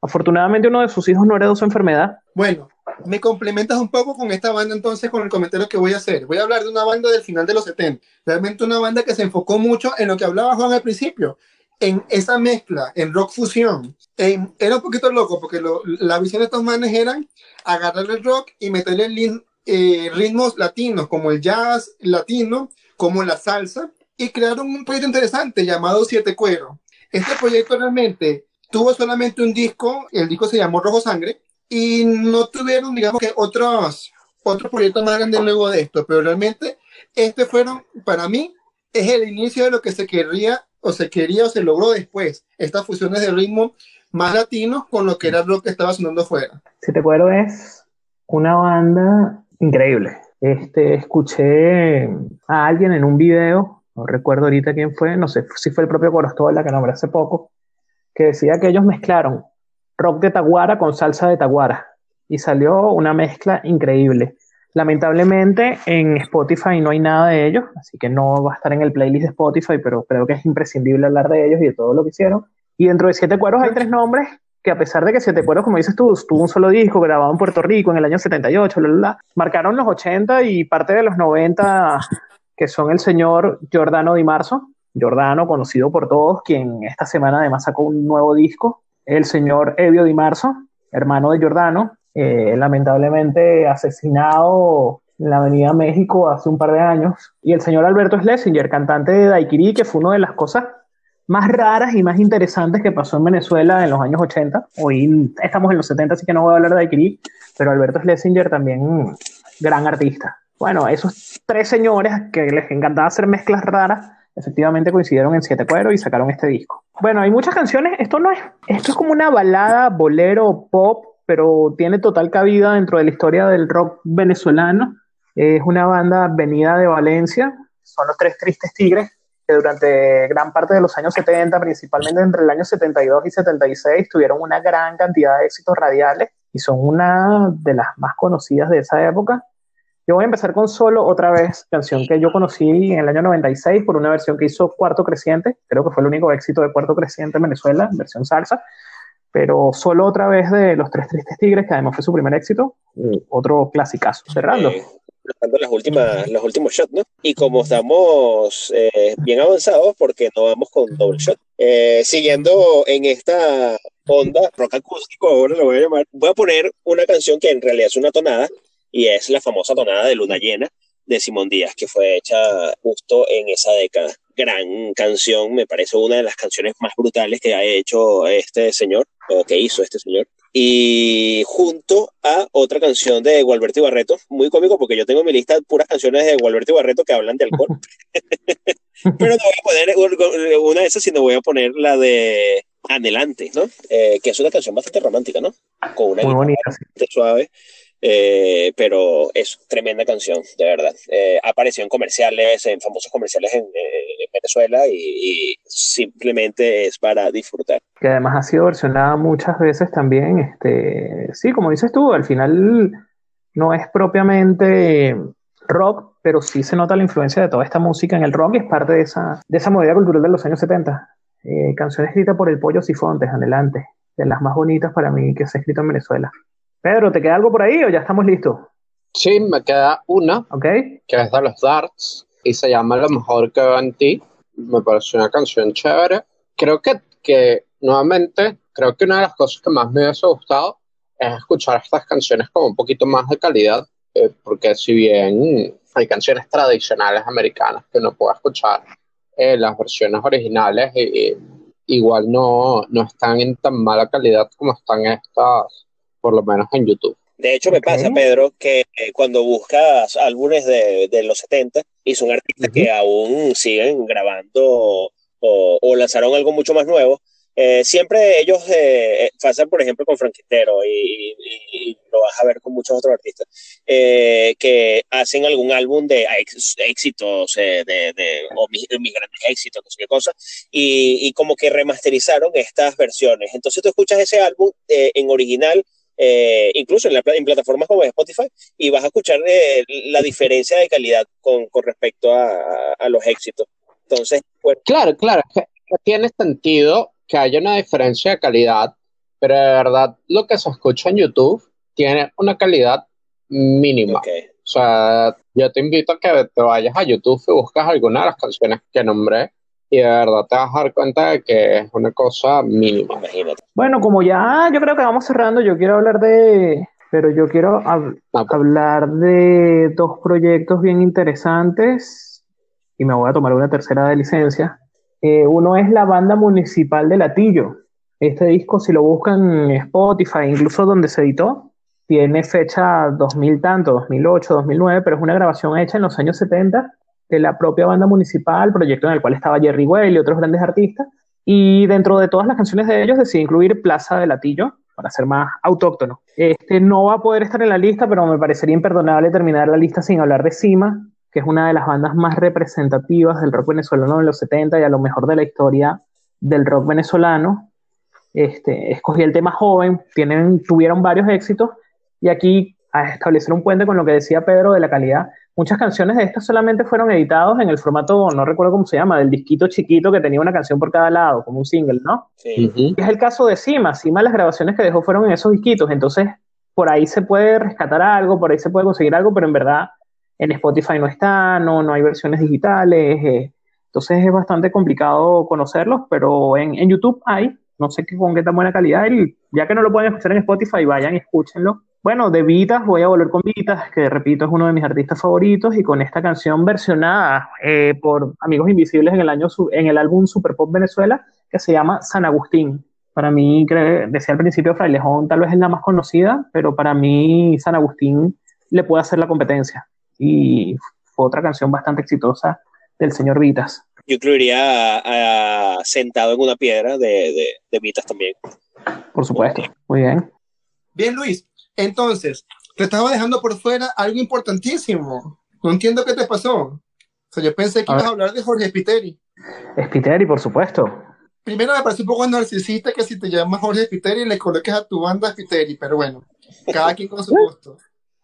Afortunadamente uno de sus hijos no heredó su enfermedad. Bueno, me complementas un poco con esta banda entonces con el comentario que voy a hacer. Voy a hablar de una banda del final de los 70. Realmente una banda que se enfocó mucho en lo que hablaba Juan al principio, en esa mezcla, en rock fusión. En, era un poquito loco porque lo, la visión de estos manes eran agarrar el rock y meterle eh, ritmos latinos como el jazz latino, como la salsa y crearon un proyecto interesante llamado Siete Cuero. Este proyecto realmente tuvo solamente un disco, el disco se llamó Rojo Sangre, y no tuvieron, digamos que otros, otros proyectos más grandes luego de esto, pero realmente este fueron, para mí, es el inicio de lo que se quería o se quería o se logró después, estas fusiones de ritmo más latinos con lo que era lo que estaba sonando afuera. Si te acuerdo es una banda increíble. Este, escuché a alguien en un video, no recuerdo ahorita quién fue, no sé si fue el propio Corostola que nombré hace poco, que decía que ellos mezclaron rock de Taguara con salsa de Taguara. Y salió una mezcla increíble. Lamentablemente en Spotify no hay nada de ellos, así que no va a estar en el playlist de Spotify, pero creo que es imprescindible hablar de ellos y de todo lo que hicieron. Y dentro de Siete Cueros hay tres nombres que a pesar de que Siete Cueros, como dices tú, tuvo un solo disco grabado en Puerto Rico en el año 78, marcaron los 80 y parte de los 90, que son el señor Giordano Di Marzo, Giordano, conocido por todos, quien esta semana además sacó un nuevo disco, el señor Evio Di Marzo, hermano de Giordano, eh, lamentablemente asesinado en la Avenida México hace un par de años, y el señor Alberto Schlesinger, cantante de Daiquiri, que fue una de las cosas más raras y más interesantes que pasó en Venezuela en los años 80. Hoy estamos en los 70, así que no voy a hablar de Daiquiri, pero Alberto Schlesinger también gran artista. Bueno, esos tres señores que les encantaba hacer mezclas raras, efectivamente coincidieron en Siete Cueros y sacaron este disco. Bueno, hay muchas canciones, esto no es, esto es como una balada, bolero, pop, pero tiene total cabida dentro de la historia del rock venezolano. Es una banda venida de Valencia, son los Tres Tristes Tigres, que durante gran parte de los años 70, principalmente entre el año 72 y 76, tuvieron una gran cantidad de éxitos radiales y son una de las más conocidas de esa época. Yo voy a empezar con solo otra vez, canción que yo conocí en el año 96 por una versión que hizo Cuarto Creciente, creo que fue el único éxito de Cuarto Creciente en Venezuela, versión salsa, pero solo otra vez de Los Tres Tristes Tigres, que además fue su primer éxito, otro clasicazo, cerrando. Eh, las últimas, los últimos shots, ¿no? Y como estamos eh, bien avanzados, porque no vamos con doble shot, eh, siguiendo en esta onda rock acústico, ahora lo voy a llamar, voy a poner una canción que en realidad es una tonada, y es la famosa tonada de Luna Llena de Simón Díaz, que fue hecha justo en esa década. Gran canción, me parece una de las canciones más brutales que ha hecho este señor, o que hizo este señor. Y junto a otra canción de Gualberto Barreto, muy cómico porque yo tengo en mi lista puras canciones de Gualberto Barreto que hablan de alcohol. Pero no voy a poner una de esas, sino voy a poner la de Adelante, ¿no? Eh, que es una canción bastante romántica, ¿no? Con una muy bonita, suave. Eh, pero es tremenda canción, de verdad. Eh, apareció en comerciales, en famosos comerciales en, eh, Venezuela y, simplemente es para disfrutar. Que además ha sido versionada muchas veces también. Este, sí, como dices tú, al final no es propiamente rock, pero sí se nota la influencia de toda esta música en el rock y es parte de esa, de esa movida cultural de los años 70. canción escrita por el Pollo Sifontes, adelante, de las más bonitas para mí que se ha escrito en Venezuela. Pedro, ¿te queda algo por ahí o ya estamos listos? Sí, me queda una, okay. que es de los Darts y se llama Lo mejor que veo en ti. Me parece una canción chévere. Creo que, que nuevamente, creo que una de las cosas que más me hubiese gustado es escuchar estas canciones con un poquito más de calidad, eh, porque si bien hay canciones tradicionales americanas que no puedo escuchar, eh, las versiones originales eh, igual no, no están en tan mala calidad como están estas por lo menos en YouTube. De hecho, me pasa, Pedro, que eh, cuando buscas álbumes de, de, los 70 y son artistas que aún siguen grabando o, o, lanzaron algo mucho más nuevo, eh, siempre ellos eh, pasan, por ejemplo, con Franquitero y, y, lo vas a ver con muchos otros artistas, que hacen algún álbum de éxitos, de, de, o mis, mis, grandes éxitos, no sé qué cosa, y, y, como que remasterizaron estas versiones. Entonces tú escuchas ese álbum en original eh, incluso en, la, en, plataformas como Spotify, y vas a escuchar eh, la diferencia de calidad con, con respecto a, a, los éxitos. Entonces, claro, claro, tiene sentido que haya una diferencia de calidad, pero de verdad lo que se escucha en YouTube tiene una calidad mínima. Okay. O sea, yo te invito a que te vayas a YouTube y buscas alguna de las canciones que nombré y de verdad te vas a dar cuenta de que es una cosa mínima. Imagínate. Bueno, como ya yo creo que vamos cerrando, yo quiero hablar de, pero yo quiero hab ah, pues. hablar de dos proyectos bien interesantes y me voy a tomar una tercera de licencia. Eh, uno es la banda municipal de Latillo. Este disco, si lo buscan en Spotify, incluso donde se editó, tiene fecha 2000 tanto, 2008, 2009, pero es una grabación hecha en los años 70 de la propia banda municipal, proyecto en el cual estaba Jerry Well y otros grandes artistas. Y dentro de todas las canciones de ellos decidí incluir Plaza de Latillo para ser más autóctono. Este no va a poder estar en la lista, pero me parecería imperdonable terminar la lista sin hablar de Cima, que es una de las bandas más representativas del rock venezolano de los 70 y a lo mejor de la historia del rock venezolano. Este, escogí el tema joven, tienen, tuvieron varios éxitos y aquí a establecer un puente con lo que decía Pedro de la calidad muchas canciones de estas solamente fueron editados en el formato, no recuerdo cómo se llama, del disquito chiquito que tenía una canción por cada lado, como un single, ¿no? Sí. Es el caso de Cima. Cima las grabaciones que dejó fueron en esos disquitos, entonces por ahí se puede rescatar algo, por ahí se puede conseguir algo, pero en verdad en Spotify no está, no, no hay versiones digitales, eh, entonces es bastante complicado conocerlos, pero en, en YouTube hay, no sé qué, con qué tan buena calidad, y ya que no lo pueden escuchar en Spotify, vayan y escúchenlo bueno, de Vitas voy a volver con Vitas, que repito es uno de mis artistas favoritos, y con esta canción versionada eh, por Amigos Invisibles en el, año, en el álbum Super Pop Venezuela, que se llama San Agustín. Para mí, decía al principio, Frailejón tal vez es la más conocida, pero para mí San Agustín le puede hacer la competencia. Y fue otra canción bastante exitosa del señor Vitas. Yo incluiría a, Sentado en una piedra de, de, de Vitas también. Por supuesto, muy bien. Bien, Luis, entonces, te estaba dejando por fuera algo importantísimo. No entiendo qué te pasó. O sea, yo pensé que A ibas ver. a hablar de Jorge Spiteri. Spiteri, por supuesto. Primero me parece un poco narcisista que si te llamas Jorge Spiteri le coloques a tu banda Spiteri, pero bueno, cada quien con su gusto.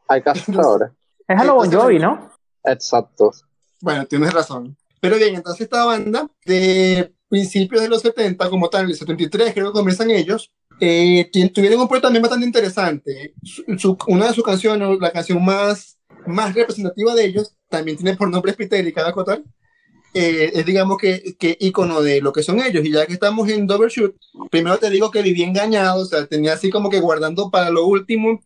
Hay cazadores. Es a lo Bon Jovi, ¿no? Exacto. Bueno, tienes razón. Pero bien, entonces esta banda de principios de los 70, como tal, el 73 creo que comienzan ellos, eh, tuvieron un proyecto también bastante interesante. Su- su- una de sus canciones, la canción más, más representativa de ellos, también tiene por nombre Spiteri, cada cotal. Eh, es digamos que, que icono de lo que son ellos. Y ya que estamos en Double Shoot, primero te digo que viví engañado, o sea, tenía así como que guardando para lo último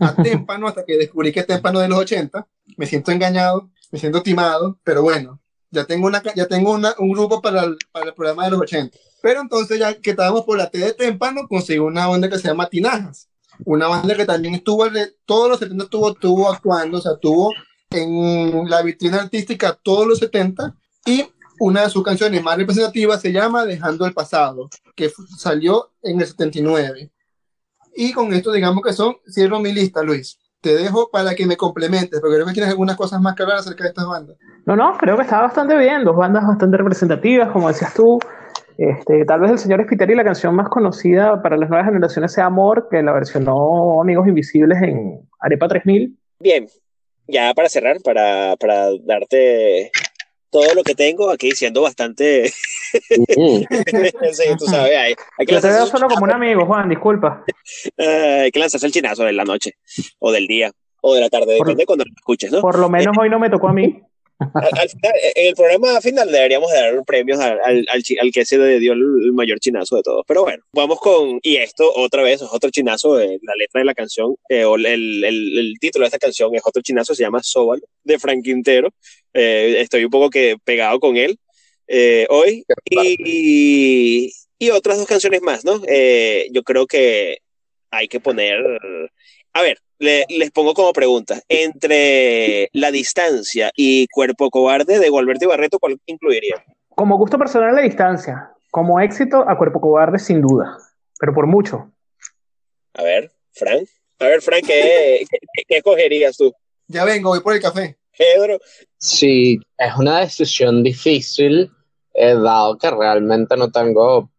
a Témpano hasta que descubrí que Témpano de los 80. Me siento engañado, me siento timado, pero bueno, ya tengo, una, ya tengo una- un grupo para el, para el programa de los 80. Pero entonces, ya que estábamos por la T de Témpano, conseguí una banda que se llama Tinajas. Una banda que también estuvo, todos los 70 estuvo, estuvo actuando, o sea, estuvo en la vitrina artística todos los 70 y una de sus canciones más representativas se llama Dejando el Pasado, que salió en el 79. Y con esto, digamos que son, cierro mi lista, Luis. Te dejo para que me complementes, porque creo que tienes algunas cosas más que hablar acerca de estas bandas. No, no, creo que está bastante bien. Dos bandas bastante representativas, como decías tú. Este, tal vez el señor Spiteri, la canción más conocida para las nuevas generaciones sea Amor, que la versionó Amigos Invisibles en Arepa 3000. Bien, ya para cerrar, para, para darte todo lo que tengo, aquí diciendo bastante. Mm. sí, tú sabes, hay, hay que Yo te veo solo como un amigo, Juan, disculpa. Eh, hay que lanzarse el chinazo de la noche, o del día, o de la tarde, Por- depende de cuando lo escuches, ¿no? Por lo menos hoy no me tocó a mí. Al, al final, en el programa final deberíamos dar premios al, al, al que se le dio el, mayor chinazo de todos. Pero bueno, vamos con, y esto otra vez es otro chinazo, la letra de la canción, eh, o el, el, el título de esta canción es otro chinazo, se llama Sóbalo, de Frank Quintero. Eh, estoy un poco que pegado con él eh, hoy. Y, y otras dos canciones más, ¿no? Eh, yo creo que hay que poner... A ver, le- les pongo como pregunta. Entre La Distancia y Cuerpo Cobarde de Gualberto y Barreto, ¿cuál incluiría? Como gusto personal a distancia, como éxito a Cuerpo Cobarde, sin duda, pero por mucho. A ver, Frank. A ver, Frank, ¿qué, qué, qué escogerías tú? Ya vengo, voy por el café. Pedro. Sí, es una decisión difícil, eh, dado que realmente no tengo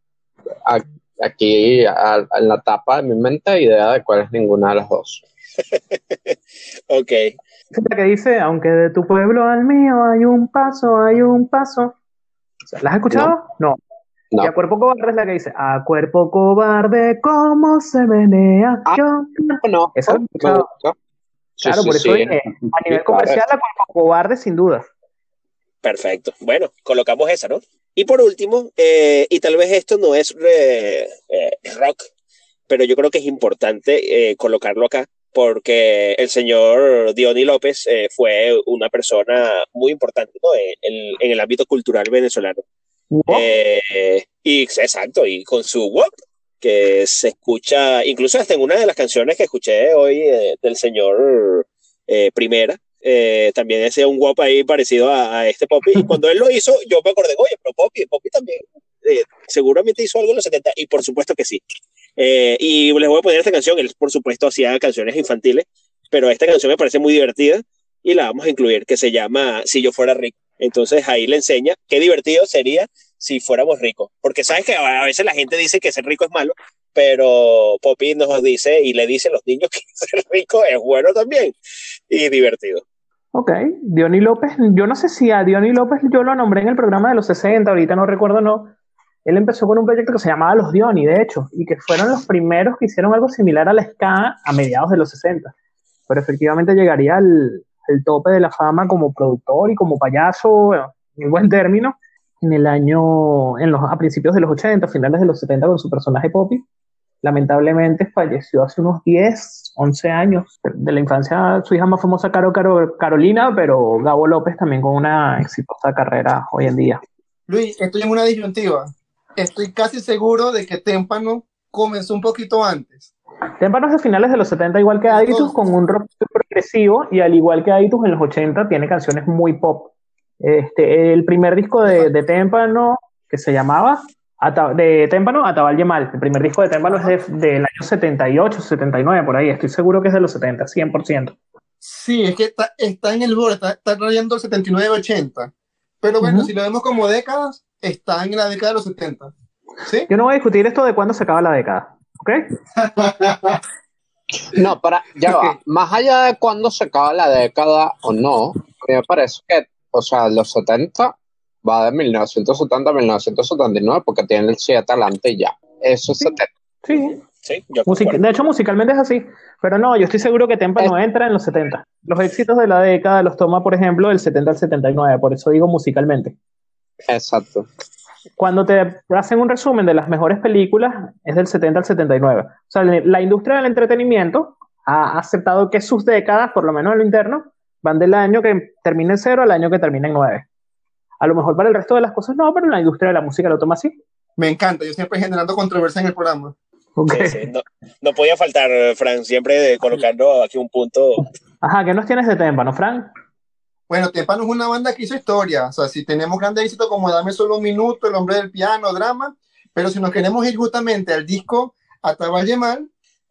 a- aquí a- en la tapa de mi mente idea de cuál es ninguna de las dos. Ok. Esa es la que dice, aunque de tu pueblo al mío hay un paso, hay un paso. ¿La has escuchado? No. No. Y a Cuerpo Cobarde es la que dice, a Cuerpo Cobarde, ¿cómo se menea? Ah, Yo... No, Esa la gusta. Sí, Claro, sí, por eso sí. dije, a nivel comercial, a Cuerpo Cobarde, sin duda. Perfecto. Bueno, colocamos esa, ¿no? Y por último, eh, y tal vez esto no es eh, eh, rock, pero yo creo que es importante eh, colocarlo acá, porque el señor Diony López eh, fue una persona muy importante ¿no? en, en- en el ámbito cultural venezolano. Y exacto, y con su WOP, que se escucha, incluso hasta en una de las canciones que escuché hoy del señor Primera, eh, también hacía un WOP ahí parecido a, a este Poppy. Y cuando él lo hizo, yo me acordé, oye, pero Poppy, Poppy también eh, seguramente hizo algo en los 70, y por supuesto que sí. Eh, y les voy a poner esta canción, él por supuesto hacía canciones infantiles, pero esta canción me parece muy divertida y la vamos a incluir, que se llama Si yo fuera rico. Entonces ahí le enseña qué divertido sería si fuéramos ricos. Porque sabes que a veces la gente dice que ser rico es malo, pero Poppy nos dice y le dice a los niños que ser rico es bueno también y divertido. Ok, Diony López, yo no sé si a Diony López yo lo nombré en el programa de los 60, ahorita no recuerdo, no. Él empezó con un proyecto que se llamaba Los Diony, de hecho, y que fueron los primeros que hicieron algo similar a la ska a mediados de los 60. Pero efectivamente llegaría al, al tope de la fama como productor y como payaso, en buen término, en el año, en los, a principios de los 80, finales de los 70 con su personaje Poppy. Lamentablemente falleció hace unos 10, 11 años. De la infancia, su hija más famosa, Caro, Caro- Carolina, pero Gabo López también con una exitosa carrera hoy en día. Luis, estoy en una disyuntiva. Estoy casi seguro de que Témpano comenzó un poquito antes. Témpanos de finales de los 70, igual que Aditus, con un rock progresivo, y al igual que Aditus en los 80, tiene canciones muy pop. Este, el primer disco de, de Témpano, que se llamaba de Témpano, Atabal Yemal. El primer disco de Témpano es del año 78, 79, por ahí. Estoy seguro que es de los 70, 100%. Sí, es que está, está en el borde, está, está rayando el 79-80. Pero bueno, si lo vemos como décadas, está en la década de los 70. ¿Sí? Yo no voy a discutir esto de cuándo se acaba la década, ¿ok? no, para, ya va. Más allá de cuándo se acaba la década o no, me parece que, o sea, los 70 va de 1970 a 1979 porque tiene el 7 adelante y ya. Eso es 70. Sí. Sí, de hecho, musicalmente es así. Pero no, yo estoy seguro que Tempa no entra en los 70. Los éxitos de la década los toma, por ejemplo, del 70 al 79. Por eso digo musicalmente. Exacto. Cuando te hacen un resumen de las mejores películas, es del 70 al 79. O sea, la industria del entretenimiento ha aceptado que sus décadas, por lo menos en lo interno, van del año que termina en cero al año que termina en nueve. A lo mejor para el resto de las cosas no, pero en la industria de la música lo toma así. Me encanta, yo siempre generando controversia en el programa. No, podía faltar, Fran, siempre colocando aquí un punto. Ajá, ¿qué nos tienes de Témpano, Fran? Bueno, Témpano es una banda que hizo historia. O sea, si tenemos grandes éxitos como Dame solo un minuto, El hombre del piano, drama, pero si nos queremos ir justamente al disco Ataballe Mal,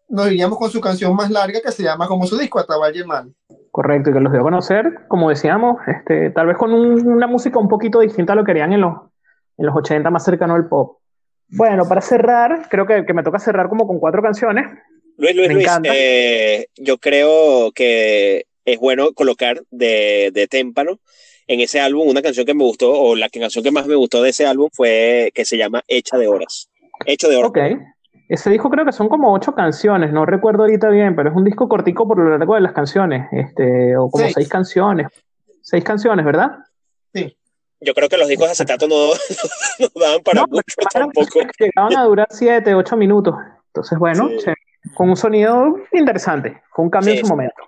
nos iríamos con su canción más larga que se llama como su disco, Ataballe Mal. Correcto, y que los dio a conocer, como decíamos, este, tal vez con una música un poquito distinta a lo que harían en los, en los 80, más cercano al pop. Bueno, para cerrar, creo que, me toca cerrar como con cuatro canciones. Luis, Luis, Luis, eh, yo creo que es bueno colocar de, de Témpano en ese álbum una canción que me gustó, o la canción que más me gustó de ese álbum fue que se llama Hecha de Horas. Hecho de Horas. Ok. Ese disco creo que son como ocho canciones, no recuerdo ahorita bien, pero es un disco cortico por lo largo de las canciones, este, o como seis canciones. Seis canciones, ¿verdad? yo creo que los discos de acetato no, no daban para mucho tampoco. Llegaban a durar 7, 8 minutos. Entonces, bueno, con un sonido interesante, con un cambio en su momento.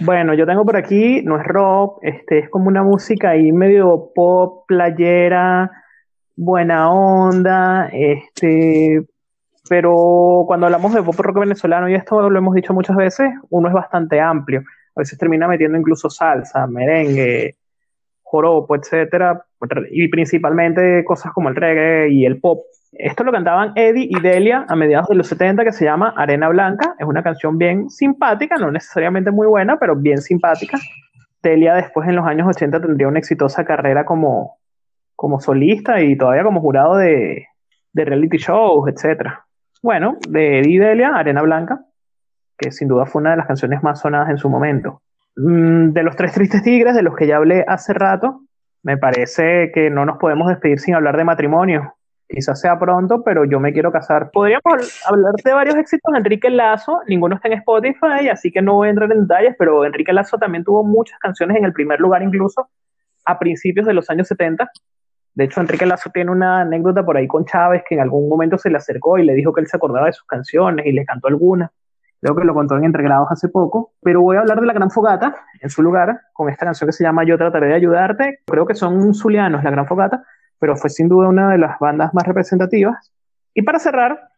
Bueno, yo tengo por aquí, no es rock, este, es como una música ahí medio pop, playera, buena onda, este, pero cuando hablamos de pop rock venezolano, y esto lo hemos dicho muchas veces, uno es bastante amplio. A veces termina metiendo incluso salsa, merengue, joropo, etcétera, y principalmente cosas como el reggae y el pop. Esto lo cantaban Eddie y Delia a mediados de los 70 que se llama Arena Blanca. Es una canción bien simpática, no necesariamente muy buena, pero bien simpática. Delia después en los años 80 tendría una exitosa carrera como, como solista y todavía como jurado de, de reality shows, etcétera. Bueno, de Eddie y Delia, Arena Blanca, que sin duda fue una de las canciones más sonadas en su momento. Mm, de los tres tristes tigres, de los que ya hablé hace rato, me parece que no nos podemos despedir sin hablar de matrimonio. Quizás sea pronto, pero yo me quiero casar. Podríamos hablar de varios éxitos de Enrique Lazo, ninguno está en Spotify, así que no voy a entrar en detalles, pero Enrique Lazo también tuvo muchas canciones en el primer lugar, incluso a principios de los años 70. De hecho, Enrique Lazo tiene una anécdota por ahí con Chávez, que en algún momento se le acercó y le dijo que él se acordaba de sus canciones y le cantó algunas. Creo que lo contó en Entregrados hace poco, pero voy a hablar de La Gran Fogata en su lugar, con esta canción que se llama Yo trataré de ayudarte. Creo que son zulianos La Gran Fogata, pero fue sin duda una de las bandas más representativas. Y para cerrar,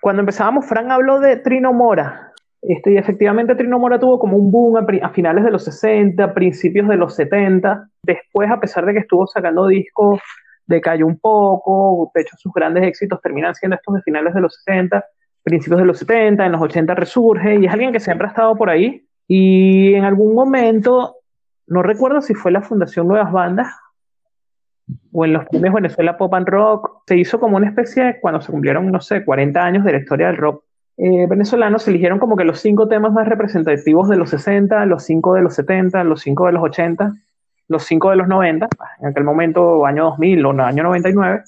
cuando empezábamos, Fran habló de Trino Mora. Este, y efectivamente Trino Mora tuvo como un boom a, finales de los 60, principios de los 70. Después, a pesar de que estuvo sacando discos, decayó un poco. De hecho, sus grandes éxitos terminan siendo estos de finales de los 60 principios de los 70, en los 80 resurge y es alguien que siempre ha estado por ahí y en algún momento, no recuerdo si fue la Fundación Nuevas Bandas o en los premios Venezuela Pop and Rock, se hizo como una especie, cuando se cumplieron, no sé, 40 años de la historia del rock eh, venezolano, se eligieron como que los cinco temas más representativos de los 60, los cinco de los 70, los cinco de los 80, los cinco de los 90, en aquel momento año 2000 o año 99,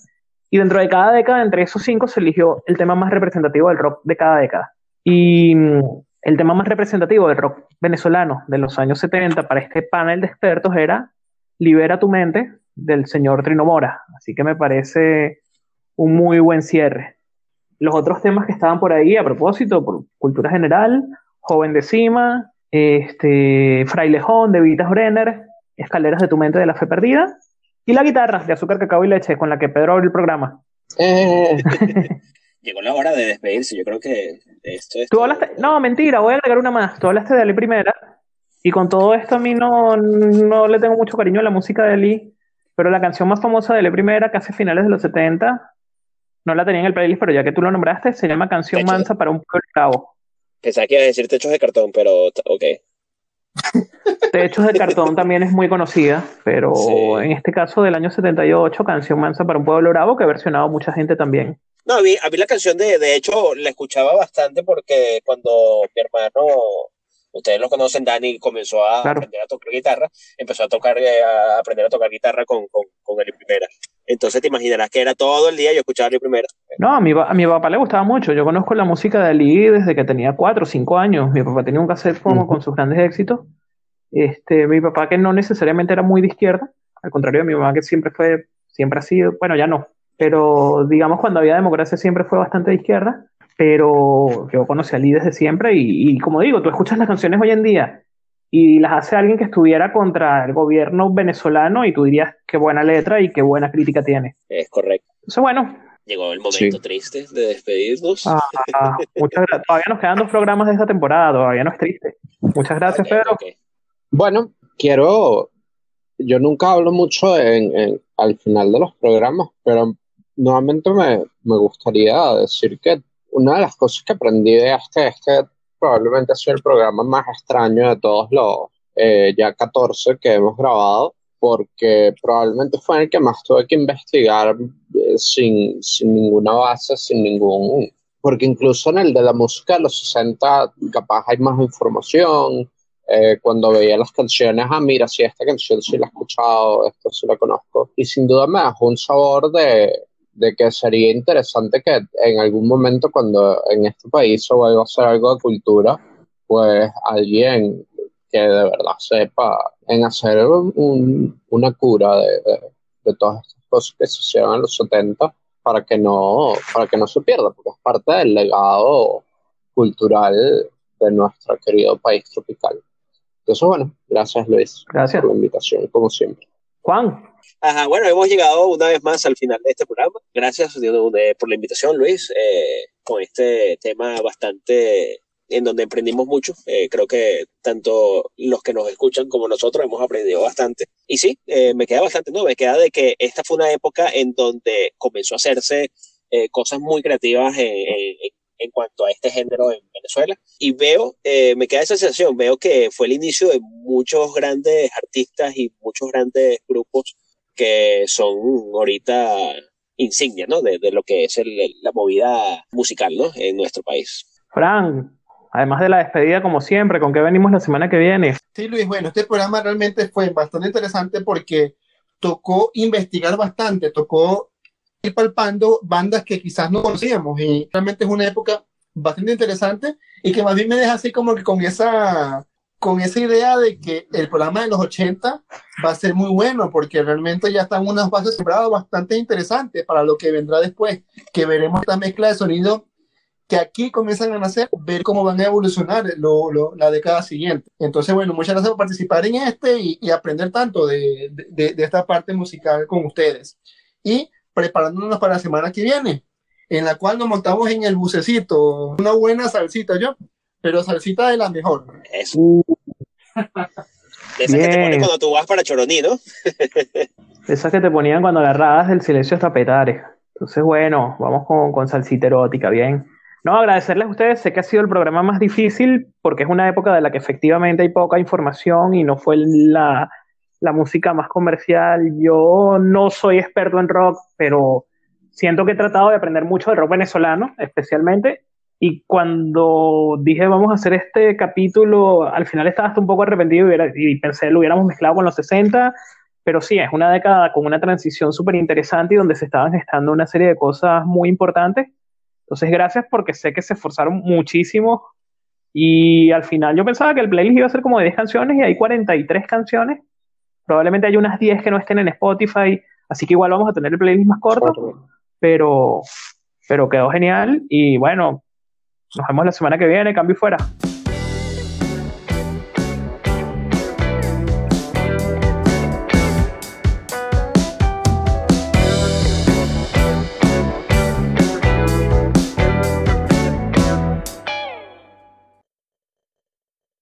y dentro de cada década, entre esos cinco, se eligió el tema más representativo del rock de cada década. Y mm, el tema más representativo del rock venezolano de los años 70 para este panel de expertos era Libera tu mente del señor Trino Mora. Así que me parece un muy buen cierre. Los otros temas que estaban por ahí, a propósito, por cultura general, Joven de Cima, este, Frailejón de Vitas Brenner, Escaleras de tu mente de la fe perdida y la guitarra de azúcar, cacao y leche con la que Pedro abrió el programa. Eh. Llegó la hora de despedirse, yo creo que esto es... ¿Tú hablaste? No, mentira, voy a agregar una más. Tú hablaste de Ali Primera, y con todo esto a mí no, no le tengo mucho cariño a la música de Ali, pero la canción más famosa de Ali Primera, casi finales de los 70, no la tenía en el playlist, pero ya que tú lo nombraste, se llama Canción Techos de- Mansa para un pueblo bravo. Pensaba que ibas a decir techos de cartón, pero ok. Techos de cartón también es muy conocida, pero Sí. en este caso del año 78, Canción Mansa para un pueblo bravo, que ha versionado mucha gente también. No, a mí, a mí la canción de, de hecho la escuchaba bastante porque cuando mi hermano, ustedes lo conocen, Dani, comenzó a Claro. aprender a tocar guitarra, empezó a tocar, eh, a aprender a tocar guitarra con, con, con Eli Primera. Entonces te imaginarás que era todo el día yo escuchaba Eli Primera. No, a mi, a mi papá le gustaba mucho. Yo conozco la música de Ali desde que tenía cuatro o cinco años. Mi papá tenía un cassette como con sus grandes éxitos. Este, mi papá que no necesariamente era muy de izquierda, al contrario de mi mamá que siempre fue, siempre ha sido, bueno, ya no, pero digamos cuando había democracia siempre fue bastante de izquierda, pero yo conocí a Ali desde siempre y, y como digo, tú escuchas las canciones hoy en día y las hace alguien que estuviera contra el gobierno venezolano y tú dirías qué buena letra y qué buena crítica tiene. Es correcto. Entonces, bueno, Llegó el momento Sí. triste de despedirnos. Ah, ah, muchas Todavía nos quedan dos programas de esta temporada, todavía no es triste. Muchas gracias, Pedro. Bueno, quiero, yo nunca hablo mucho en, en- al final de los programas, pero nuevamente me, me gustaría decir que una de las cosas que aprendí de este, este probablemente ha sido el programa más extraño de todos los eh, ya 14 que hemos grabado, porque probablemente fue el que más tuve que investigar eh, sin, sin ninguna base, sin ningún... Porque incluso en el de la música de los 60 capaz hay más información, eh, cuando veía las canciones, ah, mira, sí, esta canción sí la he escuchado, esto sí la conozco. Y sin duda me dejó un sabor de, de que sería interesante que en algún momento, cuando en este país se vuelva a hacer algo de cultura, pues alguien que de verdad sepa en hacer un- un- una cura de, de- de todas estas cosas que se hicieron en los 70 para que no, para que no se pierda, porque es parte del legado cultural de nuestro querido país tropical. Entonces, bueno, gracias Luis Gracias. por la invitación, como siempre. Juan, Ajá, bueno, hemos llegado una vez más al final de este programa. Gracias por la invitación, Luis, eh, con este tema bastante en donde emprendimos mucho. Eh, creo que tanto los que nos escuchan como nosotros hemos aprendido bastante. Y sí, eh, me queda bastante, ¿no? Me queda de que esta fue una época en donde comenzó a hacerse eh, cosas muy creativas en, en- en cuanto a este género en Venezuela. Y veo, eh, me queda esa sensación, veo que fue el inicio de muchos grandes artistas y muchos grandes grupos que son ahorita insignia, ¿no? De, de lo que es el- la movida musical, ¿no? En nuestro país. Fran, además de la despedida, como siempre, ¿con qué venimos la semana que viene? Sí, Luis, bueno, este programa realmente fue bastante interesante porque tocó investigar bastante, tocó ir palpando bandas que quizás no conocíamos y realmente es una época bastante interesante y que más bien me deja así como que con esa, con esa idea de que el programa de los 80 va a ser muy bueno porque realmente ya están unas bases sembradas bastante interesantes para lo que vendrá después, que veremos esta mezcla de sonido que aquí comienzan a nacer, ver cómo van a evolucionar lo- lo- la década siguiente. Entonces, bueno, muchas gracias por participar en este y, y aprender tanto de, de- de esta parte musical con ustedes. Y preparándonos para la semana que viene, en la cual nos montamos en el bucecito, una buena salsita yo, pero salsita de la mejor. Eso. Uh, De esas que te Bien. ponen cuando tú vas para Choroní, ¿no? esas que te ponían cuando agarrabas del silencio hasta petares. Entonces, bueno, vamos con, con salsita erótica, bien. No, agradecerles a ustedes. Sé que ha sido el programa más difícil porque es una época de la que efectivamente hay poca información y no fue la, la música más comercial. Yo no soy experto en rock, pero siento que he tratado de aprender mucho del rock venezolano, especialmente. Y cuando dije vamos a hacer este capítulo, al final estaba hasta un poco arrepentido y, hubiera- y pensé lo hubiéramos mezclado con los 60, pero sí, es una década con una transición súper interesante y donde se estaban gestando una serie de cosas muy importantes. Entonces, gracias porque sé que se esforzaron muchísimo y al final yo pensaba que el playlist iba a ser como de 10 canciones y hay 43 canciones. Probablemente hay unas 10 que no estén en Spotify, así que igual vamos a tener el playlist más corto, pero, pero quedó genial y bueno, nos vemos la semana que viene, cambio y fuera.